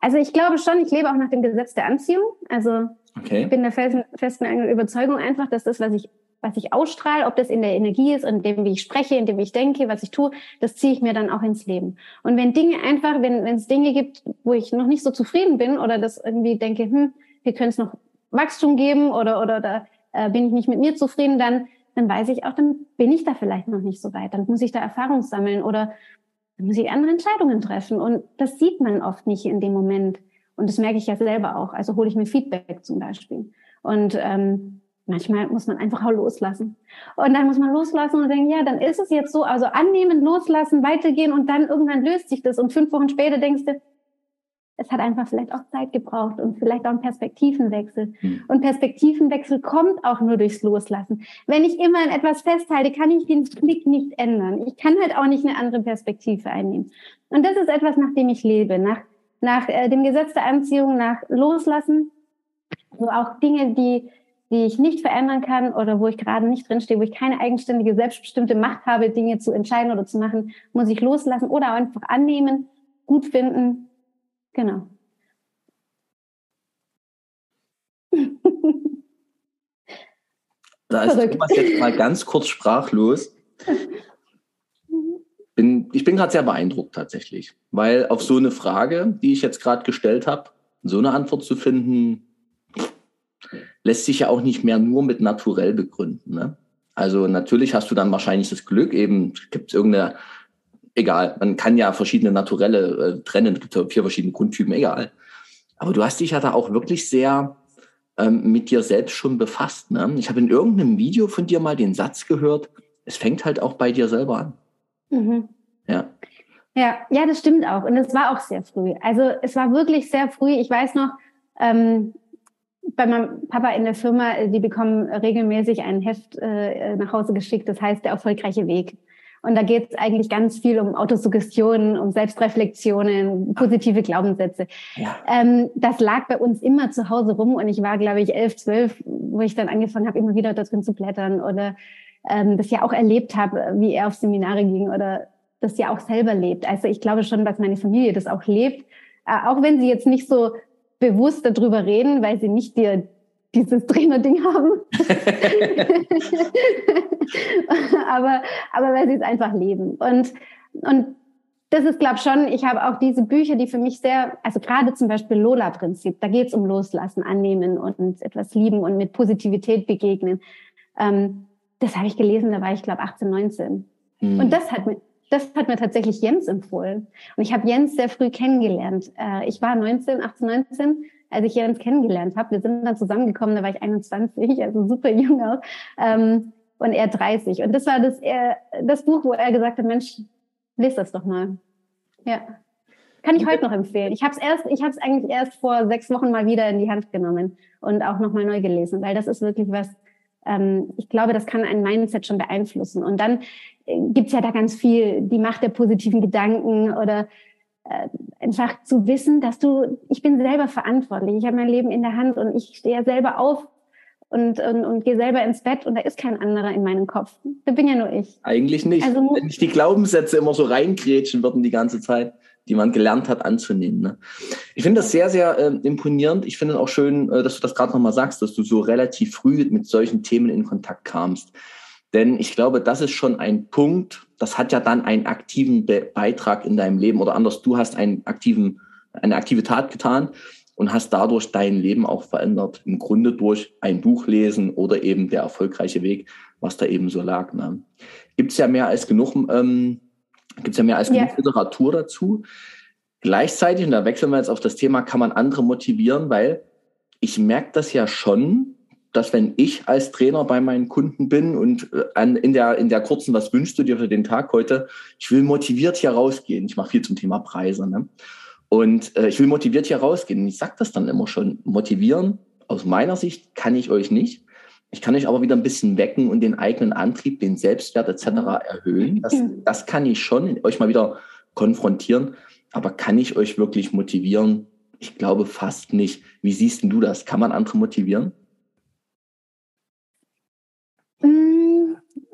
Also ich glaube schon, ich lebe auch nach dem Gesetz der Anziehung. Also okay. ich bin der festen, festen Überzeugung einfach, dass das, was ich, was ich ausstrahle, ob das in der Energie ist, in dem, wie ich spreche, in dem, wie ich denke, was ich tue, das ziehe ich mir dann auch ins Leben. Und wenn Dinge einfach, wenn wenn es Dinge gibt, wo ich noch nicht so zufrieden bin oder das irgendwie denke, hm, hier könnte es noch Wachstum geben oder, oder da äh, bin ich nicht mit mir zufrieden, dann dann weiß ich auch, dann bin ich da vielleicht noch nicht so weit. Dann muss ich da Erfahrung sammeln oder dann muss ich andere Entscheidungen treffen. Und das sieht man oft nicht in dem Moment. Und das merke ich ja selber auch. Also hole ich mir Feedback zum Beispiel. Und ähm, manchmal muss man einfach auch loslassen. Und dann muss man loslassen und denken, ja, dann ist es jetzt so. Also annehmen, loslassen, weitergehen und dann irgendwann löst sich das. Und fünf Wochen später denkst du, es hat einfach vielleicht auch Zeit gebraucht und vielleicht auch einen Perspektivenwechsel. Mhm. Und Perspektivenwechsel kommt auch nur durchs Loslassen. Wenn ich immer an etwas festhalte, kann ich den Blick nicht ändern. Ich kann halt auch nicht eine andere Perspektive einnehmen. Und das ist etwas, nach dem ich lebe, nach, nach äh, dem Gesetz der Anziehung, nach Loslassen. Also auch Dinge, die, die ich nicht verändern kann oder wo ich gerade nicht drinstehe, wo ich keine eigenständige, selbstbestimmte Macht habe, Dinge zu entscheiden oder zu machen, muss ich loslassen oder einfach annehmen, gut finden Genau. Da ist Thomas jetzt mal ganz kurz sprachlos. Bin, ich bin gerade sehr beeindruckt tatsächlich, weil auf so eine Frage, die ich jetzt gerade gestellt habe, so eine Antwort zu finden, lässt sich ja auch nicht mehr nur mit naturell begründen. Ne? Also natürlich hast du dann wahrscheinlich das Glück, eben gibt es irgendeine egal. Man kann ja verschiedene Naturelle äh, trennen, es gibt ja vier verschiedene Grundtypen, egal. Aber du hast dich ja da auch wirklich sehr ähm, mit dir selbst schon befasst. Ne? Ich habe in irgendeinem Video von dir mal den Satz gehört, es fängt halt auch bei dir selber an. Mhm. Ja. Ja, ja, das stimmt auch. Und es war auch sehr früh. Also es war wirklich sehr früh. Ich weiß noch, ähm, bei meinem Papa in der Firma, die bekommen regelmäßig ein Heft äh, nach Hause geschickt, das heißt der erfolgreiche Weg. Und da geht es eigentlich ganz viel um Autosuggestionen, um Selbstreflexionen, positive Glaubenssätze. Ja. Ähm, das lag bei uns immer zu Hause rum und ich war, glaube ich, elf, zwölf, wo ich dann angefangen habe, immer wieder da drin zu blättern oder ähm, das ja auch erlebt habe, wie er auf Seminare ging oder das ja auch selber lebt. Also ich glaube schon, dass meine Familie das auch lebt, äh, auch wenn sie jetzt nicht so bewusst darüber reden, weil sie nicht dir dieses Trainer-Ding haben. aber, aber weil sie es einfach leben. Und, und das ist, glaube ich, schon, ich habe auch diese Bücher, die für mich sehr, also gerade zum Beispiel Lola-Prinzip, da geht es um Loslassen, Annehmen und etwas lieben und mit Positivität begegnen. Ähm, das habe ich gelesen, da war ich, glaube 18, 19. Mhm. Und das hat mir, das hat mir tatsächlich Jens empfohlen. Und ich habe Jens sehr früh kennengelernt. Äh, ich war 19, 18, 19, als ich Jens kennengelernt habe. Wir sind dann zusammengekommen, da war ich 21, also super jung auch. Ähm, und er 30. Und das war das, er, das Buch, wo er gesagt hat, Mensch, lest das doch mal. Ja. Kann ich heute noch empfehlen. Ich habe es erst, ich habe es eigentlich erst vor sechs Wochen mal wieder in die Hand genommen und auch nochmal neu gelesen, weil das ist wirklich was, ähm, ich glaube, das kann ein Mindset schon beeinflussen. Und dann äh, gibt's ja da ganz viel, die Macht der positiven Gedanken oder äh, einfach zu wissen, dass du, ich bin selber verantwortlich, ich habe mein Leben in der Hand und ich stehe ja selber auf und, und, und gehe selber ins Bett und da ist kein anderer in meinem Kopf. Da bin ja nur ich. Eigentlich nicht. Also, Wenn nicht die Glaubenssätze immer so reingrätschen würden die ganze Zeit, die man gelernt hat anzunehmen. Ne? Ich finde das sehr, sehr äh, imponierend. Ich finde auch schön, äh, dass du das gerade nochmal sagst, dass du so relativ früh mit solchen Themen in Kontakt kamst. Denn ich glaube, das ist schon ein Punkt, das hat ja dann einen aktiven Be Beitrag in deinem Leben oder anders, du hast einen aktiven, eine aktive Tat getan und hast dadurch dein Leben auch verändert. Im Grunde durch ein Buch lesen oder eben der erfolgreiche Weg, was da eben so lag. Ne? Gibt es ja mehr als genug, ähm, gibt's ja mehr als genug ja. Literatur dazu. Gleichzeitig, und da wechseln wir jetzt auf das Thema, kann man andere motivieren, weil ich merke das ja schon, dass wenn ich als Trainer bei meinen Kunden bin und äh, in der, in der kurzen, was wünschst du dir für den Tag heute? Ich will motiviert hier rausgehen. Ich mache viel zum Thema Preise. Ne? Und äh, ich will motiviert hier rausgehen. Ich sage das dann immer schon. Motivieren, aus meiner Sicht, kann ich euch nicht. Ich kann euch aber wieder ein bisschen wecken und den eigenen Antrieb, den Selbstwert etc. erhöhen. Das, das kann ich schon, euch mal wieder konfrontieren. Aber kann ich euch wirklich motivieren? Ich glaube fast nicht. Wie siehst du das? Kann man andere motivieren?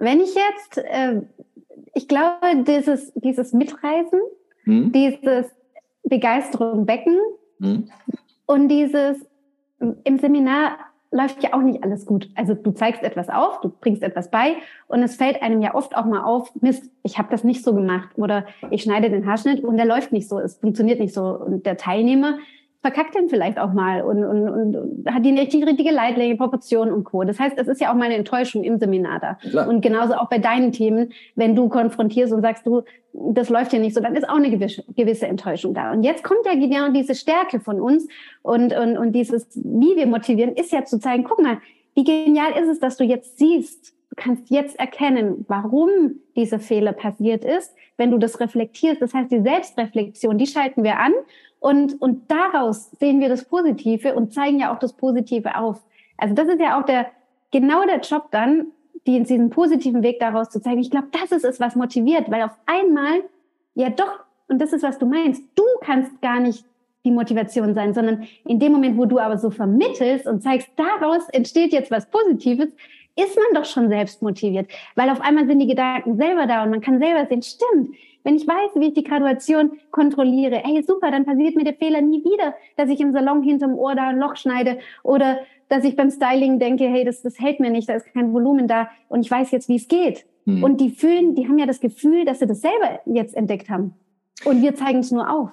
Wenn ich jetzt, äh, ich glaube, dieses, dieses Mitreisen, hm? dieses Begeisterung wecken. Mhm. Und dieses, im Seminar läuft ja auch nicht alles gut. Also du zeigst etwas auf, du bringst etwas bei und es fällt einem ja oft auch mal auf, Mist, ich habe das nicht so gemacht oder ich schneide den Haarschnitt und der läuft nicht so, es funktioniert nicht so. Und der Teilnehmer verkackt den vielleicht auch mal und, und, und hat die nicht die richtige Leitlänge, Proportion und Co. Das heißt, es ist ja auch mal eine Enttäuschung im Seminar da. Klar. Und genauso auch bei deinen Themen, wenn du konfrontierst und sagst, du, das läuft hier nicht so, dann ist auch eine gewisse, gewisse Enttäuschung da. Und jetzt kommt ja genau diese Stärke von uns und, und, und dieses, wie wir motivieren, ist ja zu zeigen, guck mal, wie genial ist es, dass du jetzt siehst, du kannst jetzt erkennen, warum dieser Fehler passiert ist, wenn du das reflektierst. Das heißt, die Selbstreflexion, die schalten wir an und, und daraus sehen wir das Positive und zeigen ja auch das Positive auf. Also das ist ja auch der, genau der Job dann, die, diesen positiven Weg daraus zu zeigen. Ich glaube, das ist es, was motiviert, weil auf einmal, ja doch, und das ist, was du meinst, du kannst gar nicht die Motivation sein, sondern in dem Moment, wo du aber so vermittelst und zeigst, daraus entsteht jetzt was Positives, ist man doch schon selbst motiviert, weil auf einmal sind die Gedanken selber da und man kann selber sehen, stimmt, wenn ich weiß, wie ich die Graduation kontrolliere, hey, super, dann passiert mir der Fehler nie wieder, dass ich im Salon hinterm Ohr da ein Loch schneide oder dass ich beim Styling denke, hey, das, das hält mir nicht, da ist kein Volumen da und ich weiß jetzt, wie es geht. Hm. Und die fühlen, die haben ja das Gefühl, dass sie das selber jetzt entdeckt haben. Und wir zeigen es nur auf.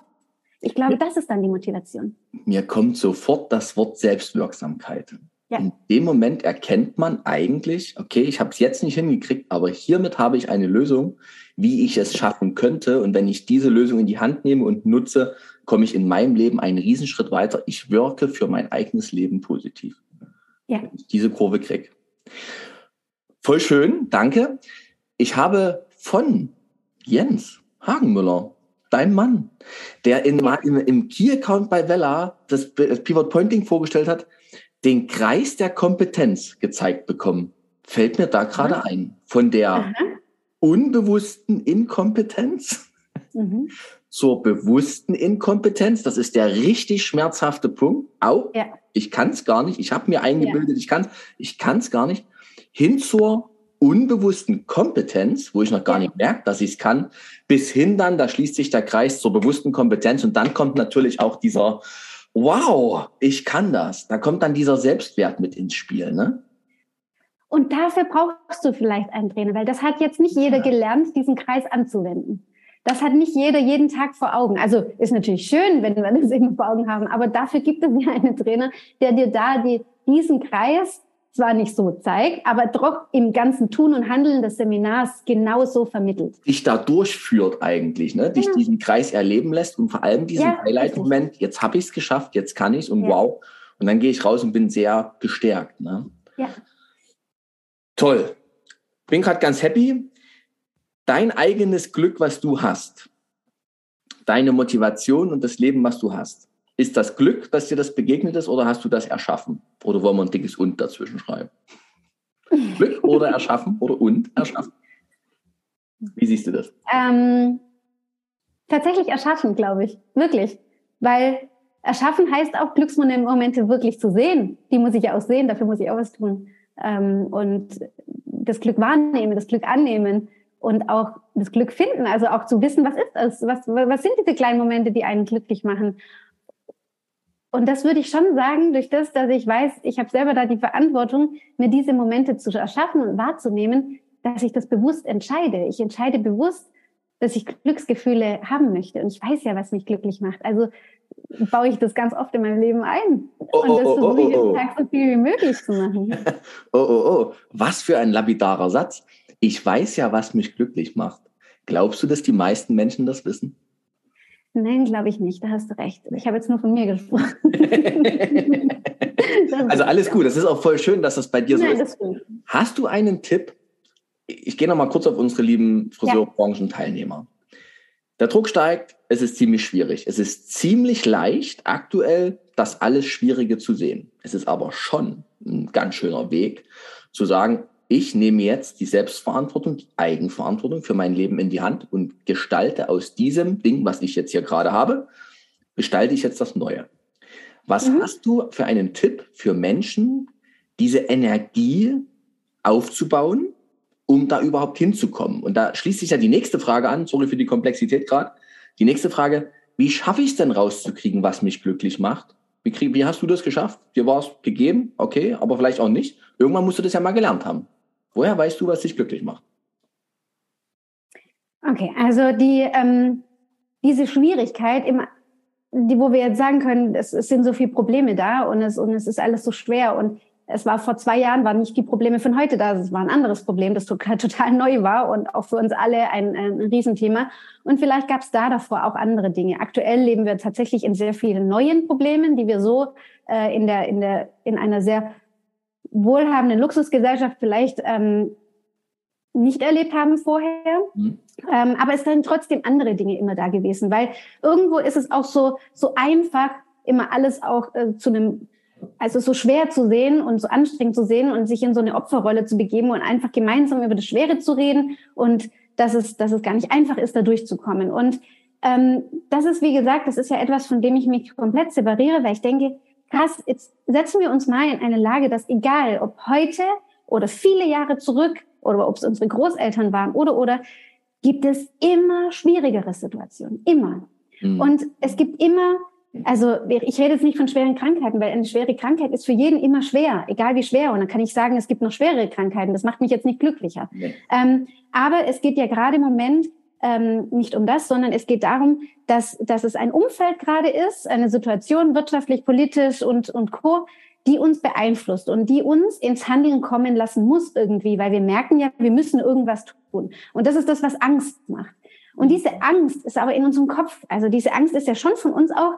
Ich glaube, das ist dann die Motivation. Mir kommt sofort das Wort Selbstwirksamkeit. Ja. In dem Moment erkennt man eigentlich, okay, ich habe es jetzt nicht hingekriegt, aber hiermit habe ich eine Lösung, wie ich es schaffen könnte. Und wenn ich diese Lösung in die Hand nehme und nutze, komme ich in meinem Leben einen Riesenschritt weiter. Ich wirke für mein eigenes Leben positiv. Ja. Wenn ich diese Kurve kriege. Voll schön, danke. Ich habe von Jens Hagenmüller, dein Mann, der in, im, im Key-Account bei Vella das Pivot Pointing vorgestellt hat, den Kreis der Kompetenz gezeigt bekommen. Fällt mir da gerade mhm. ein. Von der mhm. Unbewussten Inkompetenz mhm. zur bewussten Inkompetenz. Das ist der richtig schmerzhafte Punkt. Au, ja. ich kann es gar nicht. Ich habe mir eingebildet, ja. ich kann ich kann es gar nicht. Hin zur unbewussten Kompetenz, wo ich noch gar nicht merke, dass ich es kann, bis hin dann, da schließt sich der Kreis zur bewussten Kompetenz und dann kommt natürlich auch dieser wow, ich kann das. Da kommt dann dieser Selbstwert mit ins Spiel, ne? Und dafür brauchst du vielleicht einen Trainer, weil das hat jetzt nicht jeder gelernt, diesen Kreis anzuwenden. Das hat nicht jeder jeden Tag vor Augen. Also ist natürlich schön, wenn wir das immer vor Augen haben, aber dafür gibt es ja einen Trainer, der dir da die, diesen Kreis zwar nicht so zeigt, aber doch im ganzen Tun und Handeln des Seminars genauso vermittelt. Dich da durchführt eigentlich, ne? dich ja. diesen Kreis erleben lässt und vor allem diesen ja, Highlight-Moment, jetzt habe ich es geschafft, jetzt kann ich es und ja. wow. Und dann gehe ich raus und bin sehr gestärkt. Ne? Ja. Toll. Bin gerade ganz happy. Dein eigenes Glück, was du hast, deine Motivation und das Leben, was du hast, ist das Glück, dass dir das begegnet ist oder hast du das erschaffen? Oder wollen wir ein dickes Und dazwischen schreiben? Glück oder erschaffen oder und erschaffen? Wie siehst du das? Ähm, tatsächlich erschaffen, glaube ich. Wirklich. Weil erschaffen heißt auch Glücksmomente wirklich zu sehen. Die muss ich ja auch sehen, dafür muss ich auch was tun. Ähm, und das Glück wahrnehmen, das Glück annehmen und auch das Glück finden. Also auch zu wissen, was ist das? Was, was sind diese kleinen Momente, die einen glücklich machen? Und das würde ich schon sagen, durch das, dass ich weiß, ich habe selber da die Verantwortung, mir diese Momente zu erschaffen und wahrzunehmen, dass ich das bewusst entscheide. Ich entscheide bewusst, dass ich Glücksgefühle haben möchte. Und ich weiß ja, was mich glücklich macht. Also baue ich das ganz oft in meinem Leben ein. Oh, und das oh, versuche ich oh, oh, Tag so viel wie möglich zu machen. oh, oh, oh. Was für ein lapidarer Satz. Ich weiß ja, was mich glücklich macht. Glaubst du, dass die meisten Menschen das wissen? Nein, glaube ich nicht. Da hast du recht. Ich habe jetzt nur von mir gesprochen. also alles gut. Das ist auch voll schön, dass das bei dir so Nein, ist. Hast du einen Tipp? Ich gehe noch mal kurz auf unsere lieben Friseurbranchen-Teilnehmer. Der Druck steigt, es ist ziemlich schwierig. Es ist ziemlich leicht, aktuell das alles Schwierige zu sehen. Es ist aber schon ein ganz schöner Weg, zu sagen, ich nehme jetzt die Selbstverantwortung, die Eigenverantwortung für mein Leben in die Hand und gestalte aus diesem Ding, was ich jetzt hier gerade habe, gestalte ich jetzt das Neue. Was mhm. hast du für einen Tipp für Menschen, diese Energie aufzubauen, um da überhaupt hinzukommen? Und da schließt sich ja die nächste Frage an, sorry für die Komplexität gerade. Die nächste Frage, wie schaffe ich es denn rauszukriegen, was mich glücklich macht? Wie, krieg, wie hast du das geschafft? Dir war es gegeben, okay, aber vielleicht auch nicht. Irgendwann musst du das ja mal gelernt haben. Woher weißt du, was dich glücklich macht? Okay, also die, ähm, diese Schwierigkeit, im, die, wo wir jetzt sagen können, es, es sind so viele Probleme da und es, und es ist alles so schwer und es war vor zwei Jahren, waren nicht die Probleme von heute da, es war ein anderes Problem, das total neu war und auch für uns alle ein, ein Riesenthema. Und vielleicht gab es da davor auch andere Dinge. Aktuell leben wir tatsächlich in sehr vielen neuen Problemen, die wir so äh, in, der, in, der, in einer sehr wohlhabenden Luxusgesellschaft vielleicht ähm, nicht erlebt haben vorher. Mhm. Ähm, aber es sind trotzdem andere Dinge immer da gewesen, weil irgendwo ist es auch so, so einfach, immer alles auch äh, zu einem, also so schwer zu sehen und so anstrengend zu sehen und sich in so eine Opferrolle zu begeben und einfach gemeinsam über das Schwere zu reden und dass es, dass es gar nicht einfach ist, da durchzukommen. Und ähm, das ist, wie gesagt, das ist ja etwas, von dem ich mich komplett separiere, weil ich denke, krass, jetzt setzen wir uns mal in eine Lage, dass egal, ob heute oder viele Jahre zurück oder ob es unsere Großeltern waren oder oder, gibt es immer schwierigere Situationen, immer. Mhm. Und es gibt immer, also ich rede jetzt nicht von schweren Krankheiten, weil eine schwere Krankheit ist für jeden immer schwer, egal wie schwer. Und dann kann ich sagen, es gibt noch schwere Krankheiten. Das macht mich jetzt nicht glücklicher. Nee. Ähm, aber es geht ja gerade im Moment ähm, nicht um das, sondern es geht darum, dass, dass es ein Umfeld gerade ist, eine Situation wirtschaftlich, politisch und, und co., die uns beeinflusst und die uns ins Handeln kommen lassen muss irgendwie, weil wir merken ja, wir müssen irgendwas tun. Und das ist das, was Angst macht. Und diese Angst ist aber in unserem Kopf. Also diese Angst ist ja schon von uns auch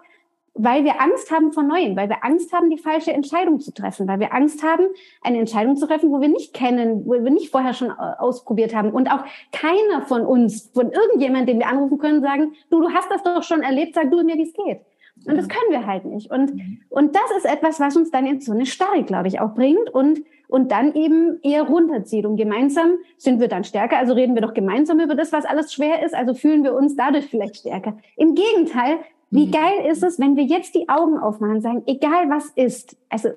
weil wir Angst haben vor Neuem, weil wir Angst haben, die falsche Entscheidung zu treffen, weil wir Angst haben, eine Entscheidung zu treffen, wo wir nicht kennen, wo wir nicht vorher schon äh, ausprobiert haben. Und auch keiner von uns, von irgendjemandem, den wir anrufen können, sagen, du, du hast das doch schon erlebt, sag du mir, wie es geht. Und das können wir halt nicht. Und, mhm. und das ist etwas, was uns dann in so eine Starre, glaube ich, auch bringt und, und dann eben eher runterzieht. Und gemeinsam sind wir dann stärker. Also reden wir doch gemeinsam über das, was alles schwer ist. Also fühlen wir uns dadurch vielleicht stärker. Im Gegenteil, wie mhm. geil ist es, wenn wir jetzt die Augen aufmachen und sagen, egal was ist, also,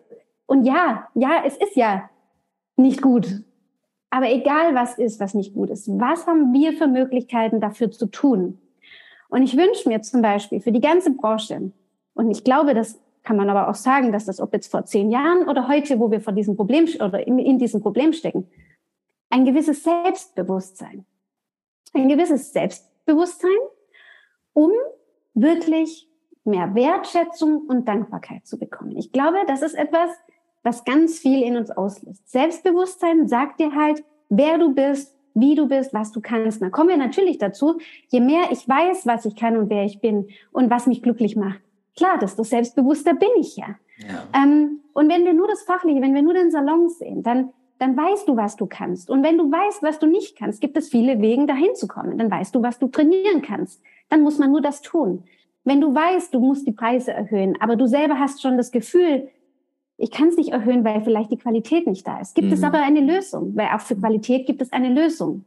und ja, ja, es ist ja nicht gut. Aber egal was ist, was nicht gut ist, was haben wir für Möglichkeiten dafür zu tun? Und ich wünsche mir zum Beispiel für die ganze Branche, und ich glaube, dass kann man aber auch sagen, dass das, ob jetzt vor zehn Jahren oder heute, wo wir vor diesem Problem oder in, in diesem Problem stecken, ein gewisses Selbstbewusstsein. Ein gewisses Selbstbewusstsein, um wirklich mehr Wertschätzung und Dankbarkeit zu bekommen. Ich glaube, das ist etwas, was ganz viel in uns auslöst. Selbstbewusstsein sagt dir halt, wer du bist, wie du bist, was du kannst. Da kommen wir natürlich dazu, je mehr ich weiß, was ich kann und wer ich bin und was mich glücklich macht. Klar, desto selbstbewusster bin ich ja. ja. Ähm, und wenn wir nur das Fachliche, wenn wir nur den Salon sehen, dann, dann weißt du, was du kannst. Und wenn du weißt, was du nicht kannst, gibt es viele Wege, dahin zu kommen. Dann weißt du, was du trainieren kannst. Dann muss man nur das tun. Wenn du weißt, du musst die Preise erhöhen, aber du selber hast schon das Gefühl, ich kann es nicht erhöhen, weil vielleicht die Qualität nicht da ist. Gibt mhm. es aber eine Lösung, weil auch für Qualität gibt es eine Lösung.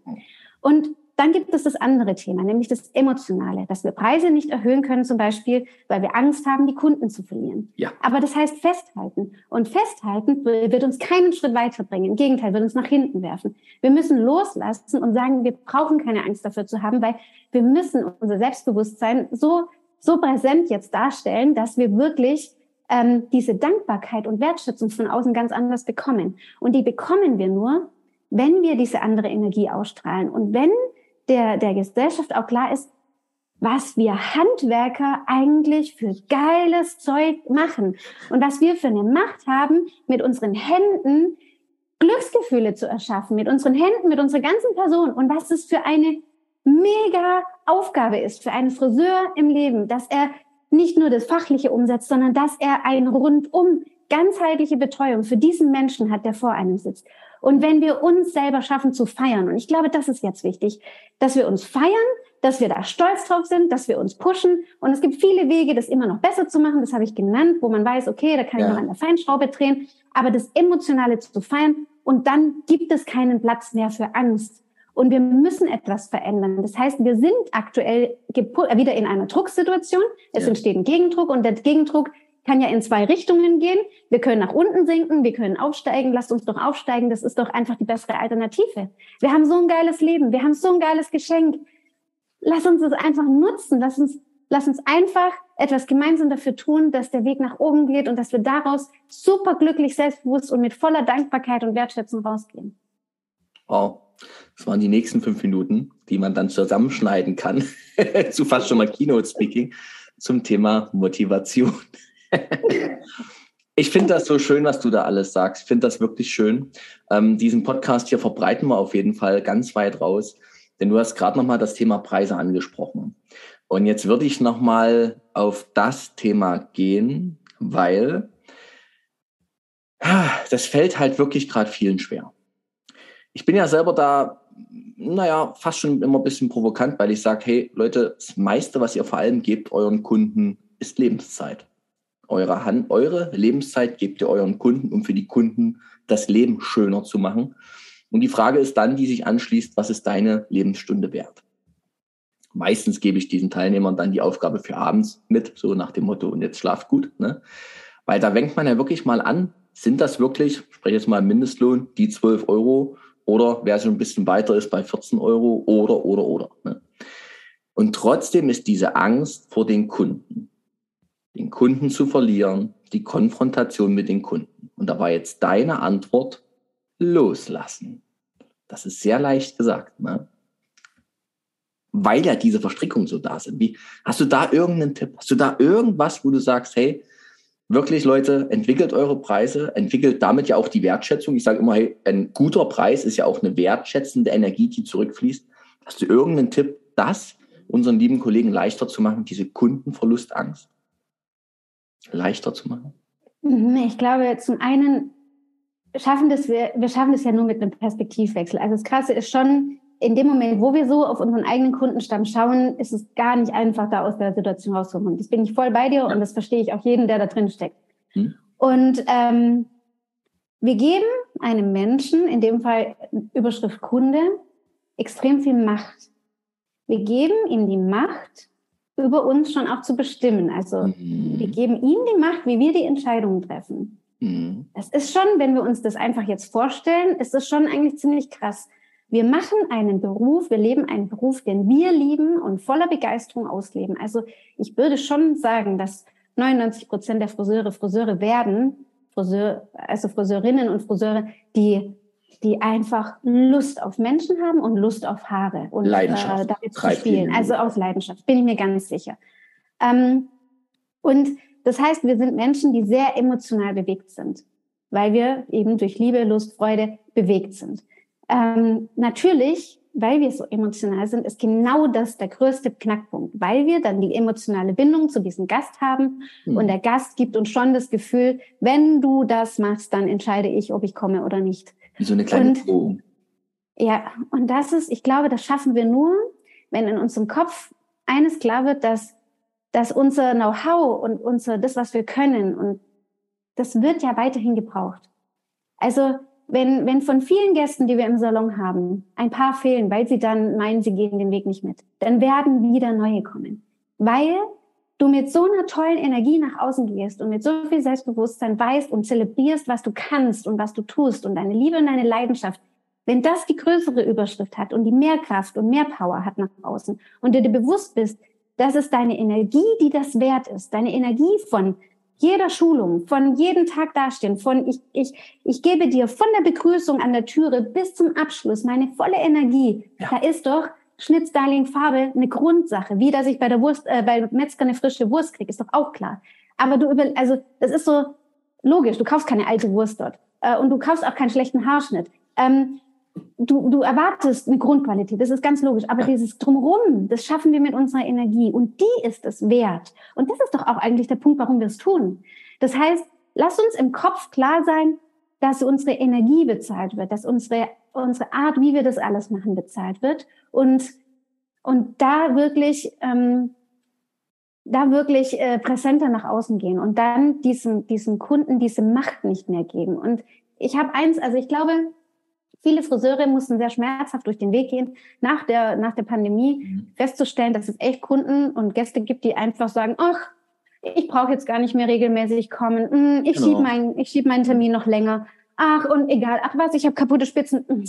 Und dann gibt es das andere Thema, nämlich das Emotionale, dass wir Preise nicht erhöhen können, zum Beispiel, weil wir Angst haben, die Kunden zu verlieren. Ja. Aber das heißt festhalten. Und festhalten wird uns keinen Schritt weiterbringen. Im Gegenteil, wird uns nach hinten werfen. Wir müssen loslassen und sagen, wir brauchen keine Angst dafür zu haben, weil wir müssen unser Selbstbewusstsein so, so präsent jetzt darstellen, dass wir wirklich ähm, diese Dankbarkeit und Wertschätzung von außen ganz anders bekommen. Und die bekommen wir nur, wenn wir diese andere Energie ausstrahlen und wenn der, der Gesellschaft auch klar ist, was wir Handwerker eigentlich für geiles Zeug machen und was wir für eine Macht haben, mit unseren Händen Glücksgefühle zu erschaffen, mit unseren Händen, mit unserer ganzen Person und was es für eine mega Aufgabe ist für einen Friseur im Leben, dass er nicht nur das Fachliche umsetzt, sondern dass er eine rundum ganzheitliche Betreuung für diesen Menschen hat, der vor einem sitzt. Und wenn wir uns selber schaffen zu feiern, und ich glaube, das ist jetzt wichtig, dass wir uns feiern, dass wir da stolz drauf sind, dass wir uns pushen. Und es gibt viele Wege, das immer noch besser zu machen. Das habe ich genannt, wo man weiß, okay, da kann ja. ich noch an der Feinschraube drehen. Aber das Emotionale zu feiern und dann gibt es keinen Platz mehr für Angst. Und wir müssen etwas verändern. Das heißt, wir sind aktuell wieder in einer Drucksituation. Es ja. entsteht ein Gegendruck und der Gegendruck kann ja in zwei Richtungen gehen. Wir können nach unten sinken, wir können aufsteigen. Lasst uns doch aufsteigen. Das ist doch einfach die bessere Alternative. Wir haben so ein geiles Leben. Wir haben so ein geiles Geschenk. Lass uns es einfach nutzen. Lass uns, lass uns einfach etwas gemeinsam dafür tun, dass der Weg nach oben geht und dass wir daraus super glücklich, selbstbewusst und mit voller Dankbarkeit und Wertschätzung rausgehen. Wow. Das waren die nächsten fünf Minuten, die man dann zusammenschneiden kann zu fast schon mal Keynote-Speaking zum Thema Motivation. Ich finde das so schön, was du da alles sagst. Ich finde das wirklich schön. Ähm, diesen Podcast hier verbreiten wir auf jeden Fall ganz weit raus, denn du hast gerade nochmal das Thema Preise angesprochen. Und jetzt würde ich nochmal auf das Thema gehen, weil das fällt halt wirklich gerade vielen schwer ich bin ja selber da, naja, fast schon immer ein bisschen provokant, weil ich sage, hey Leute, das meiste, was ihr vor allem gebt euren Kunden, ist Lebenszeit. Eure, Hand, eure Lebenszeit gebt ihr euren Kunden, um für die Kunden das Leben schöner zu machen. Und die Frage ist dann, die sich anschließt, was ist deine Lebensstunde wert? Meistens gebe ich diesen Teilnehmern dann die Aufgabe für abends mit, so nach dem Motto, und jetzt schlaft gut. Ne? Weil da wenkt man ja wirklich mal an, sind das wirklich, ich spreche jetzt mal Mindestlohn, die 12 Euro, oder wer schon ein bisschen weiter ist bei 14 Euro oder, oder, oder. Ne? Und trotzdem ist diese Angst vor den Kunden, den Kunden zu verlieren, die Konfrontation mit den Kunden. Und da war jetzt deine Antwort, loslassen. Das ist sehr leicht gesagt, ne? Weil ja diese Verstrickungen so da sind. Wie, hast du da irgendeinen Tipp? Hast du da irgendwas, wo du sagst, hey, wirklich, Leute, entwickelt eure Preise, entwickelt damit ja auch die Wertschätzung. Ich sage immer, hey, ein guter Preis ist ja auch eine wertschätzende Energie, die zurückfließt. Hast du irgendeinen Tipp, das unseren lieben Kollegen leichter zu machen, diese Kundenverlustangst leichter zu machen? Mhm, ich glaube, zum einen schaffen das wir, wir schaffen das ja nur mit einem Perspektivwechsel. Also das Krasse ist schon, in dem Moment, wo wir so auf unseren eigenen Kundenstamm schauen, ist es gar nicht einfach, da aus der Situation rauszukommen. Das bin ich voll bei dir und das verstehe ich auch jeden, der da drin steckt. Hm. Und ähm, wir geben einem Menschen, in dem Fall Überschrift Kunde, extrem viel Macht. Wir geben ihm die Macht, über uns schon auch zu bestimmen. Also mhm. wir geben ihm die Macht, wie wir die Entscheidungen treffen. Mhm. Das ist schon, wenn wir uns das einfach jetzt vorstellen, ist das schon eigentlich ziemlich krass. Wir machen einen Beruf, wir leben einen Beruf, den wir lieben und voller Begeisterung ausleben. Also ich würde schon sagen, dass 99 Prozent der Friseure Friseure werden, Friseur, also Friseurinnen und Friseure, die die einfach Lust auf Menschen haben und Lust auf Haare und Leidenschaft. Äh, damit zu spielen. Also aus Leidenschaft, bin ich mir ganz sicher. Ähm, und das heißt, wir sind Menschen, die sehr emotional bewegt sind, weil wir eben durch Liebe, Lust, Freude bewegt sind. Ähm, natürlich, weil wir so emotional sind, ist genau das der größte Knackpunkt, weil wir dann die emotionale Bindung zu diesem Gast haben mhm. und der Gast gibt uns schon das Gefühl, wenn du das machst, dann entscheide ich, ob ich komme oder nicht. Wie so eine kleine Drohung. Ja, und das ist, ich glaube, das schaffen wir nur, wenn in unserem Kopf eines klar wird, dass, dass unser Know-how und unser, das, was wir können, und das wird ja weiterhin gebraucht. Also, wenn, wenn von vielen Gästen, die wir im Salon haben, ein paar fehlen, weil sie dann meinen, sie gehen den Weg nicht mit, dann werden wieder neue kommen. Weil du mit so einer tollen Energie nach außen gehst und mit so viel Selbstbewusstsein weißt und zelebrierst, was du kannst und was du tust und deine Liebe und deine Leidenschaft, wenn das die größere Überschrift hat und die mehr Kraft und mehr Power hat nach außen und du dir bewusst bist, dass es deine Energie, die das wert ist, deine Energie von jeder Schulung, von jedem Tag dastehen, von ich, ich, ich gebe dir von der Begrüßung an der Türe bis zum Abschluss meine volle Energie. Ja. Da ist doch Schnitt, Styling, Farbe eine Grundsache. Wie, dass ich bei der Wurst, äh, bei Metzger eine frische Wurst kriege, ist doch auch klar. Aber du über, also das ist so logisch. Du kaufst keine alte Wurst dort äh, und du kaufst auch keinen schlechten Haarschnitt. Ähm, du, du erwartest eine Grundqualität, das ist ganz logisch. Aber dieses Drumherum, das schaffen wir mit unserer Energie und die ist es wert. Und das ist doch auch eigentlich der Punkt, warum wir es tun. Das heißt, lass uns im Kopf klar sein, dass unsere Energie bezahlt wird, dass unsere unsere Art, wie wir das alles machen, bezahlt wird und und da wirklich ähm, da wirklich äh, präsenter nach außen gehen und dann diesem diesem Kunden diese Macht nicht mehr geben. Und ich habe eins, also ich glaube, viele Friseure mussten sehr schmerzhaft durch den Weg gehen, nach der nach der Pandemie mhm. festzustellen, dass es echt Kunden und Gäste gibt, die einfach sagen, ach ich brauche jetzt gar nicht mehr regelmäßig kommen. Hm, ich genau. schiebe meinen, ich schiebe meinen Termin noch länger ach und egal, ach was, ich habe kaputte Spitzen, hm,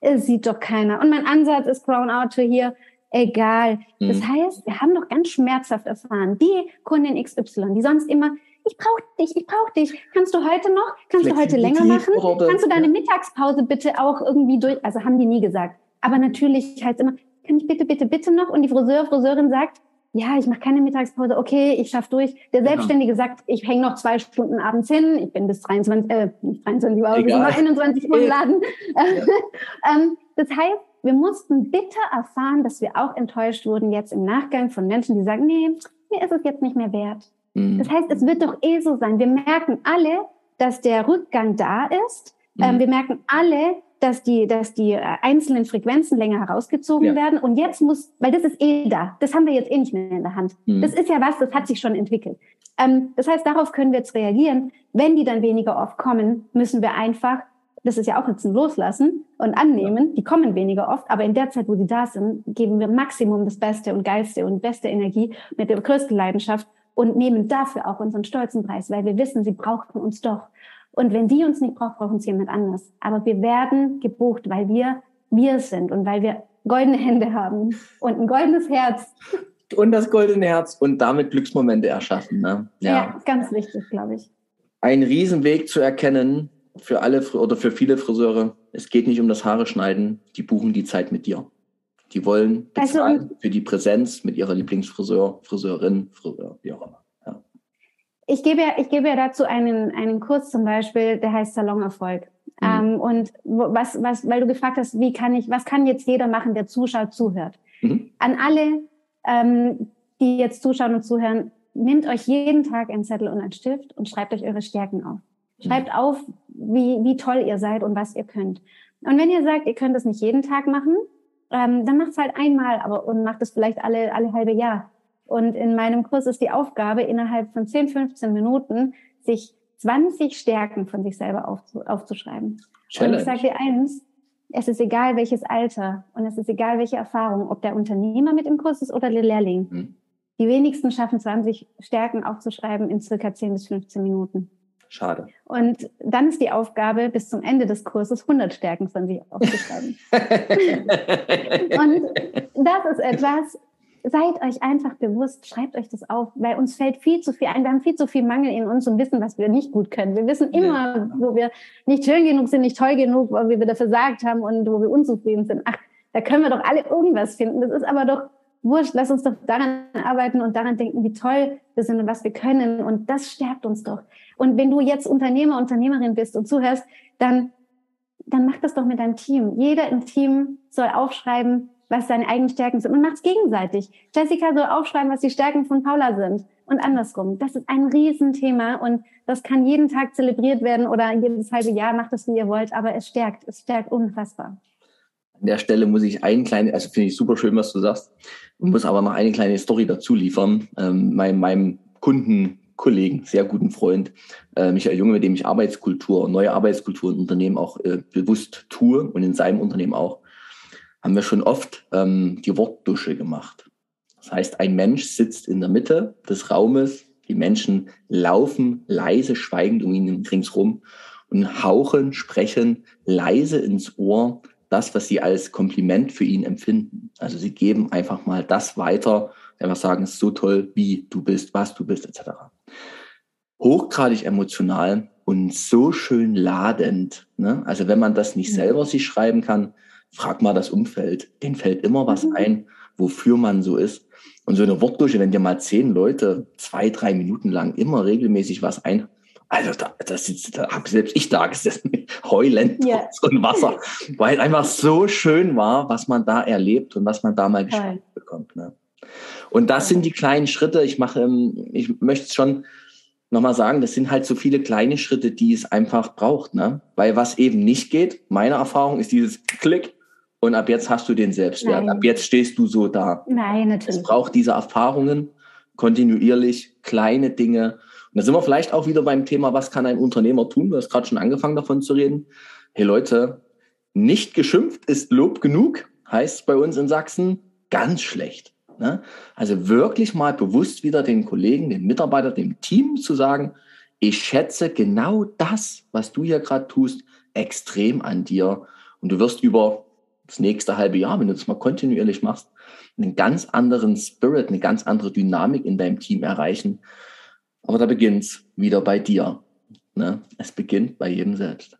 es sieht doch keiner. Und mein Ansatz ist Brown Out hier, egal. Mhm. Das heißt, wir haben doch ganz schmerzhaft erfahren, die Kundin XY, die sonst immer, ich brauche dich, ich brauche dich. Kannst du heute noch? Kannst du heute länger machen? Kannst du deine Mittagspause bitte auch irgendwie durch? Also haben die nie gesagt. Aber natürlich heißt immer, kann ich bitte, bitte, bitte noch? Und die Friseur, Friseurin sagt, ja, ich mache keine Mittagspause, okay, ich schaff durch. Der Selbstständige ja. sagt, ich hänge noch zwei Stunden abends hin, ich bin bis 23, äh, nicht 23 Uhr, bis 21 Uhr im Laden. Ja. ähm, das heißt, wir mussten bitter erfahren, dass wir auch enttäuscht wurden jetzt im Nachgang von Menschen, die sagen, nee, mir ist es jetzt nicht mehr wert. Mhm. Das heißt, es wird doch eh so sein. Wir merken alle, dass der Rückgang da ist. Ähm, mhm. Ähm, wir merken alle, dass die, dass die äh, einzelnen Frequenzen länger herausgezogen ja. werden. Und jetzt muss, weil das ist eh da, das haben wir jetzt eh nicht mehr in der Hand. Mhm. Das ist ja was, das hat sich schon entwickelt. Ähm, das heißt, darauf können wir jetzt reagieren. Wenn die dann weniger oft kommen, müssen wir einfach, das ist ja auch jetzt ein Loslassen und annehmen, ja. die kommen weniger oft, aber in der Zeit, wo sie da sind, geben wir Maximum das Beste und Geilste und beste Energie mit der größten Leidenschaft und nehmen dafür auch unseren stolzen Preis, weil wir wissen, sie brauchen uns doch. Und wenn die uns nicht braucht, braucht uns jemand anders. Aber wir werden gebucht, weil wir wir sind und weil wir goldene Hände haben und ein goldenes Herz. Und das goldene Herz und damit Glücksmomente erschaffen. Ne? Ja. ja, ganz wichtig, glaube ich. Ein Riesenweg zu erkennen für alle oder für viele Friseure. Es geht nicht um das Haare schneiden, die buchen die Zeit mit dir. Die wollen also, bezahlen also, für die Präsenz mit ihrer Lieblingsfriseur, Friseurin, Friseur, wie auch immer. Ich gebe, ja, ich gebe ja dazu einen, einen Kurs zum Beispiel, der heißt Salonerfolg. Mhm. Ähm, und was, was, weil du gefragt hast, wie kann ich, was kann jetzt jeder machen, der zuschaut, zuhört? Mhm. An alle, ähm, die jetzt zuschauen und zuhören, nehmt euch jeden Tag einen Zettel und einen Stift und schreibt euch eure Stärken auf. Schreibt mhm. auf, wie, wie toll ihr seid und was ihr könnt. Und wenn ihr sagt, ihr könnt das nicht jeden Tag machen, ähm, dann macht es halt einmal, aber und macht es vielleicht alle, alle halbe Jahr. Und in meinem Kurs ist die Aufgabe, innerhalb von 10, 15 Minuten sich 20 Stärken von sich selber aufzuschreiben. Challenge. Und ich sage dir eins, es ist egal welches Alter und es ist egal welche Erfahrung, ob der Unternehmer mit im Kurs ist oder der Lehrling. Mhm. Die wenigsten schaffen 20 Stärken aufzuschreiben in circa 10 bis 15 Minuten. Schade. Und dann ist die Aufgabe, bis zum Ende des Kurses 100 Stärken von sich aufzuschreiben. und das ist etwas, seid euch einfach bewusst, schreibt euch das auf, weil uns fällt viel zu viel ein. Wir haben viel zu viel Mangel in uns und wissen, was wir nicht gut können. Wir wissen immer, wo wir nicht schön genug sind, nicht toll genug, wo wir wieder versagt haben und wo wir unzufrieden sind. Ach, da können wir doch alle irgendwas finden. Das ist aber doch wurscht. Lass uns doch daran arbeiten und daran denken, wie toll wir sind und was wir können. Und das stärkt uns doch. Und wenn du jetzt Unternehmer, Unternehmerin bist und zuhörst, dann, dann mach das doch mit deinem Team. Jeder im Team soll aufschreiben, was seine eigenen Stärken sind und macht's gegenseitig. Jessica soll aufschreiben, was die Stärken von Paula sind und andersrum. Das ist ein Riesenthema und das kann jeden Tag zelebriert werden oder jedes halbe Jahr macht es, wie ihr wollt, aber es stärkt, es stärkt unfassbar. An der Stelle muss ich einen kleinen, also finde ich super schön, was du sagst, muss aber noch eine kleine Story dazu liefern. Ähm, meinem, meinem Kundenkollegen, sehr guten Freund, äh, Michael Junge, mit dem ich Arbeitskultur, neue Arbeitskultur in Unternehmen auch äh, bewusst tue und in seinem Unternehmen auch, haben wir schon oft ähm, die Wortdusche gemacht. Das heißt, ein Mensch sitzt in der Mitte des Raumes, die Menschen laufen leise, schweigend um ihn ringsrum und hauchen, sprechen leise ins Ohr das, was sie als Kompliment für ihn empfinden. Also sie geben einfach mal das weiter, einfach sagen, es ist so toll, wie du bist, was du bist, etc. Hochgradig emotional und so schön ladend. Ne? Also wenn man das nicht mhm. selber sich schreiben kann, frag mal das Umfeld. Den fällt immer was mhm. ein, wofür man so ist. Und so eine Wortdusche, wenn dir mal zehn Leute zwei, drei Minuten lang immer regelmäßig was ein, also da, das ist, da habe selbst ich da gesessen mit heulend yeah. und Wasser, weil es einfach so schön war, was man da erlebt und was man da mal geschafft bekommt. Ne? Und das sind die kleinen Schritte. Ich mache, ähm, ich möchte es schon nochmal sagen, das sind halt so viele kleine Schritte, die es einfach braucht. Ne? Weil was eben nicht geht, meine Erfahrung ist dieses Klick und ab jetzt hast du den Selbstwert. Nein. Ab jetzt stehst du so da. Nein, natürlich. Es braucht diese Erfahrungen kontinuierlich, kleine Dinge. Und da sind wir vielleicht auch wieder beim Thema, was kann ein Unternehmer tun? Du hast gerade schon angefangen davon zu reden. Hey Leute, nicht geschimpft ist Lob genug, heißt bei uns in Sachsen ganz schlecht. Ne? Also wirklich mal bewusst wieder den Kollegen, den Mitarbeitern, dem Team zu sagen, ich schätze genau das, was du hier gerade tust, extrem an dir. Und du wirst über das nächste halbe Jahr, wenn du das mal kontinuierlich machst, einen ganz anderen Spirit, eine ganz andere Dynamik in deinem Team erreichen. Aber da beginnt es wieder bei dir. Ne? Es beginnt bei jedem selbst.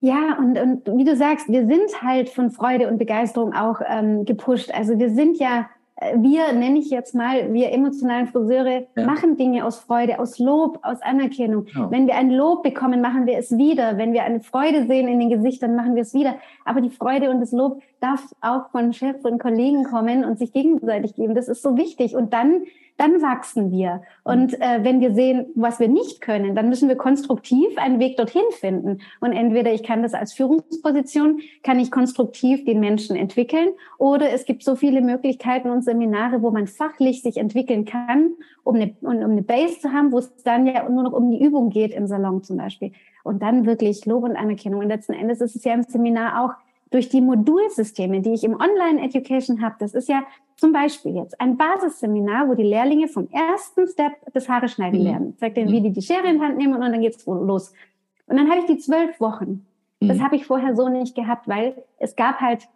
Ja, und, und wie du sagst, wir sind halt von Freude und Begeisterung auch ähm, gepusht. Also wir sind ja wir, nenne ich jetzt mal, wir emotionalen Friseure ja. machen Dinge aus Freude, aus Lob, aus Anerkennung. Ja. Wenn wir ein Lob bekommen, machen wir es wieder. Wenn wir eine Freude sehen in den Gesichtern, machen wir es wieder. Aber die Freude und das Lob darf auch von Chefs und Kollegen kommen und sich gegenseitig geben. Das ist so wichtig. Und dann dann wachsen wir. Und mhm. äh, wenn wir sehen, was wir nicht können, dann müssen wir konstruktiv einen Weg dorthin finden. Und entweder ich kann das als Führungsposition, kann ich konstruktiv den Menschen entwickeln, oder es gibt so viele Möglichkeiten und Seminare, wo man fachlich sich entwickeln kann, um eine, um eine Base zu haben, wo es dann ja nur noch um die Übung geht im Salon zum Beispiel. Und dann wirklich Lob und Anerkennung. Und letzten Endes ist es ja im Seminar auch durch die Modulsysteme, die ich im Online-Education habe, das ist ja zum Beispiel jetzt ein Basisseminar, wo die Lehrlinge vom ersten Step das Haare schneiden mhm. lernen. Ich zeige denen, wie die die Schere in die Hand nehmen und dann geht's los. Und dann habe ich die zwölf Wochen. Das mhm. habe ich vorher so nicht gehabt, weil es gab halt,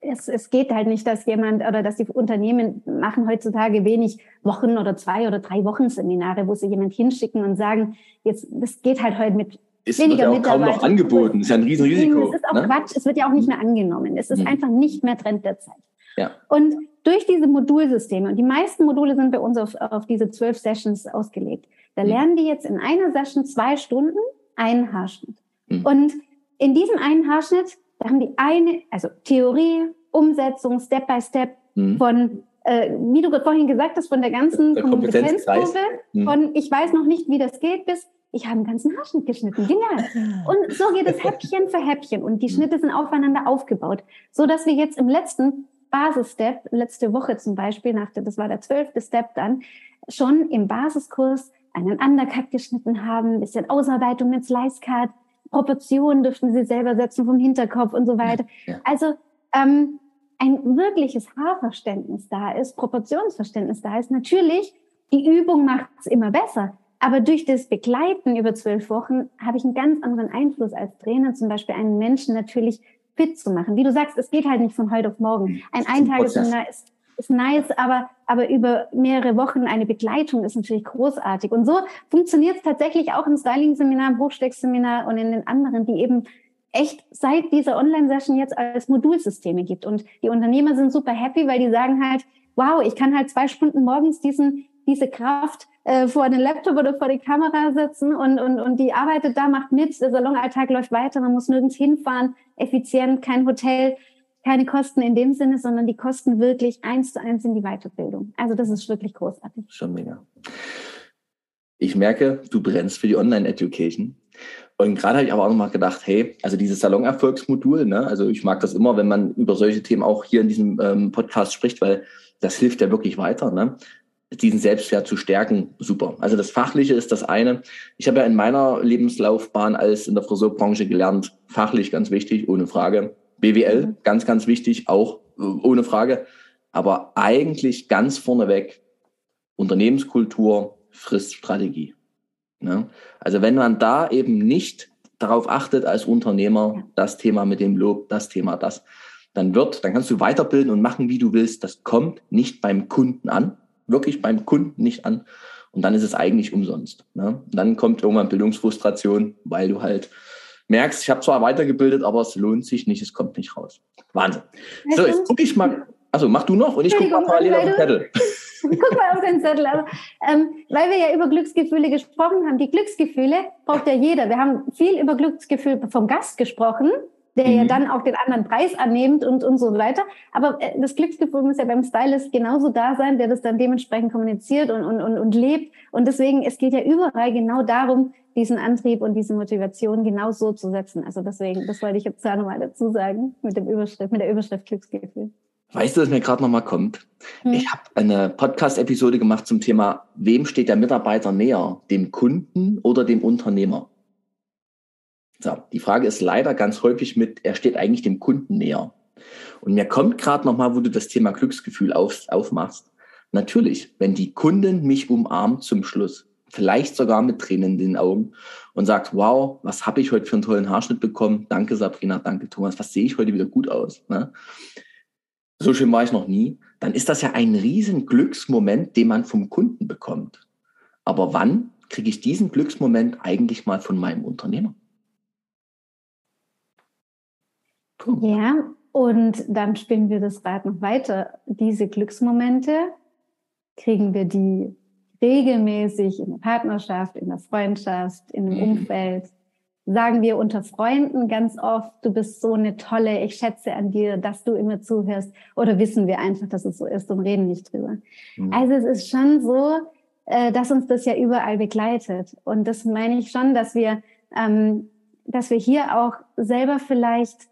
es, es geht halt nicht, dass jemand oder dass die Unternehmen machen heutzutage wenig Wochen oder zwei oder drei Wochen Seminare, wo sie jemand hinschicken und sagen, jetzt, das geht halt heute mit es wird ja auch kaum noch angeboten. Ist ja ein Riesenrisiko. Es ist auch ne? Quatsch. Es wird ja auch nicht mehr angenommen. Es ist mhm. einfach nicht mehr Trend der Zeit. Ja. Und durch diese Modulsysteme, und die meisten Module sind bei uns auf, auf diese zwölf Sessions ausgelegt, da mhm. lernen die jetzt in einer Session zwei Stunden einen Haarschnitt. Mhm. Und in diesem einen Haarschnitt, da haben die eine, also Theorie, Umsetzung, Step by Step mhm. von äh, wie du vorhin gesagt hast, von der ganzen der Kompetenzkurve, mhm. von ich weiß noch nicht, wie das geht, bis ich habe einen ganzen Haarschnitt geschnitten. Genial. Und so geht es Häppchen für Häppchen und die. Schnitte sind aufeinander aufgebaut, so dass wir jetzt im letzten Basisstep, letzte Woche zum Beispiel, nach der, das war der zwölfte Step dann, schon im Basiskurs einen Undercut geschnitten haben, ein bisschen Ausarbeitung mit Slice Cut, Proportionen dürften sie selber setzen vom Hinterkopf und so weiter. Ja, ja. Also ähm, ein wirkliches Haarverständnis da ist, Proportionsverständnis da ist. Natürlich, die Übung macht es immer besser, aber durch das Begleiten über zwölf Wochen habe ich einen ganz anderen Einfluss als Trainer, zum Beispiel einen Menschen natürlich fit zu machen. Wie du sagst, es geht halt nicht von heute auf morgen. Ein Eintagesseminar ist, ist nice, aber, aber über mehrere Wochen eine Begleitung ist natürlich großartig. Und so funktioniert es tatsächlich auch im Styling-Seminar, im Hochsteckseminar und in den anderen, die eben echt seit dieser Online-Session jetzt als Modulsysteme gibt. Und die Unternehmer sind super happy, weil die sagen halt, wow, ich kann halt zwei Stunden morgens diesen, diese Kraft äh, vor den Laptop oder vor die Kamera sitzen und, und, und die arbeitet da, macht mit, der Salonalltag läuft weiter, man muss nirgends hinfahren, effizient, kein Hotel, keine Kosten in dem Sinne, sondern die Kosten wirklich eins zu eins in die Weiterbildung. Also das ist wirklich großartig. Schon mega. Ich merke, du brennst für die Online-Education. Und gerade habe ich aber auch nochmal gedacht, hey, also dieses Salonerfolgsmodul, ne, also ich mag das immer, wenn man über solche Themen auch hier in diesem ähm, Podcast spricht, weil das hilft ja wirklich weiter, ne? Diesen Selbstwert zu stärken, super. Also das Fachliche ist das eine. Ich habe ja in meiner Lebenslaufbahn als in der Friseurbranche gelernt, fachlich ganz wichtig, ohne Frage. BWL, mhm. ganz, ganz wichtig, auch äh, ohne Frage. Aber eigentlich ganz vorneweg Unternehmenskultur, Friststrategie. Ne? Also wenn man da eben nicht darauf achtet als Unternehmer, das Thema mit dem Lob, das Thema das, dann wird, dann kannst du weiterbilden und machen, wie du willst. Das kommt nicht beim Kunden an, wirklich beim Kunden nicht an. Und dann ist es eigentlich umsonst. Ne? dann kommt irgendwann Bildungsfrustration, weil du halt merkst, ich habe zwar weitergebildet, aber es lohnt sich nicht, es kommt nicht raus. Wahnsinn. So, jetzt gucke ich mal. Also mach du noch und ich gucke mal parallel auf den Zettel. Guck mal auf den Zettel. Also, ähm, weil wir ja über Glücksgefühle gesprochen haben. Die Glücksgefühle braucht ja jeder. Wir haben viel über Glücksgefühl vom Gast gesprochen der mhm. ja dann auch den anderen Preis annimmt und, und so weiter. Aber äh, das Glücksgefühl muss ja beim Stylist genauso da sein, der das dann dementsprechend kommuniziert und, und, und, und lebt. Und deswegen, es geht ja überall genau darum, diesen Antrieb und diese Motivation genau so zu setzen. Also deswegen, das wollte ich jetzt da nochmal dazu sagen, mit dem Überschrift, mit der Überschrift Glücksgefühl. Weißt du, was mir gerade nochmal kommt? Hm. Ich habe eine Podcast-Episode gemacht zum Thema, wem steht der Mitarbeiter näher, dem Kunden oder dem Unternehmer? So, die Frage ist leider ganz häufig mit, er steht eigentlich dem Kunden näher. Und mir kommt gerade nochmal, wo du das Thema Glücksgefühl auf, aufmachst. Natürlich, wenn die Kundin mich umarmt zum Schluss, vielleicht sogar mit Tränen in den Augen und sagt, wow, was habe ich heute für einen tollen Haarschnitt bekommen? Danke Sabrina, danke Thomas, was sehe ich heute wieder gut aus? Ne? So schön war ich noch nie. Dann ist das ja ein riesen Glücksmoment, den man vom Kunden bekommt. Aber wann kriege ich diesen Glücksmoment eigentlich mal von meinem Unternehmer? Ja, und dann spinnen wir das Rad noch weiter. Diese Glücksmomente kriegen wir die regelmäßig in der Partnerschaft, in der Freundschaft, in dem mhm. Umfeld. Sagen wir unter Freunden ganz oft, du bist so eine tolle, ich schätze an dir, dass du immer zuhörst. Oder wissen wir einfach, dass es so ist und reden nicht drüber. Mhm. Also es ist schon so, äh, dass uns das ja überall begleitet. Und das meine ich schon, dass wir, ähm, dass wir hier auch selber vielleicht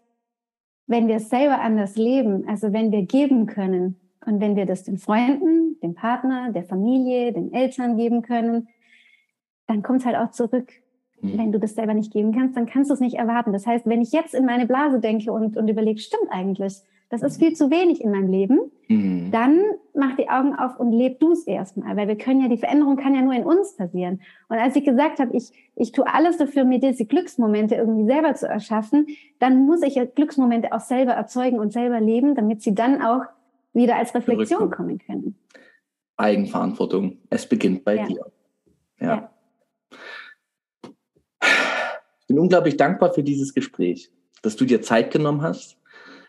wenn wir selber anders leben, also wenn wir geben können und wenn wir das den Freunden, dem Partner, der Familie, den Eltern geben können, dann kommt es halt auch zurück. Mhm. Wenn du das selber nicht geben kannst, dann kannst du es nicht erwarten. Das heißt, wenn ich jetzt in meine Blase denke und, und überlege, stimmt eigentlich, das ist viel zu wenig in meinem Leben, mhm. dann mach die Augen auf und leb du es erstmal, weil wir können ja, die Veränderung kann ja nur in uns passieren. Und als ich gesagt habe, ich, ich tue alles dafür, mir diese Glücksmomente irgendwie selber zu erschaffen, dann muss ich ja Glücksmomente auch selber erzeugen und selber leben, damit sie dann auch wieder als Reflexion kommen können. Eigenverantwortung. Es beginnt bei ja. dir. Ja. ja. Bin unglaublich dankbar für dieses Gespräch, dass du dir Zeit genommen hast,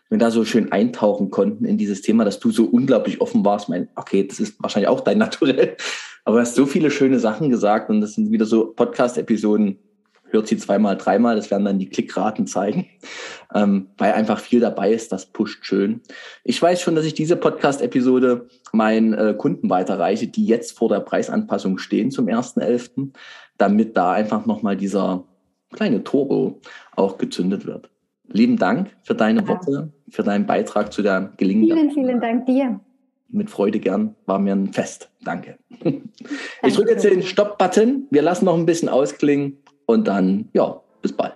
wir da so schön eintauchen konnten in dieses Thema, dass du so unglaublich offen warst. Mein, okay, das ist wahrscheinlich auch dein Naturell, aber du hast so viele schöne Sachen gesagt und das sind wieder so Podcast-Episoden. Hört sie zweimal, dreimal, das werden dann die Klickraten zeigen, ähm, weil einfach viel dabei ist, das pusht schön. Ich weiß schon, dass ich diese Podcast-Episode meinen äh, Kunden weiterreiche, die jetzt vor der Preisanpassung stehen zum 1.11., damit da einfach nochmal dieser kleine Turbo auch gezündet wird. Lieben Dank für deine Worte, für deinen Beitrag zu der gelingenden. Vielen, vielen Dank dir. Mit Freude gern, war mir ein Fest. Danke. Danke. Ich drücke jetzt den Stopp-Button. Wir lassen noch ein bisschen ausklingen und dann, ja, bis bald.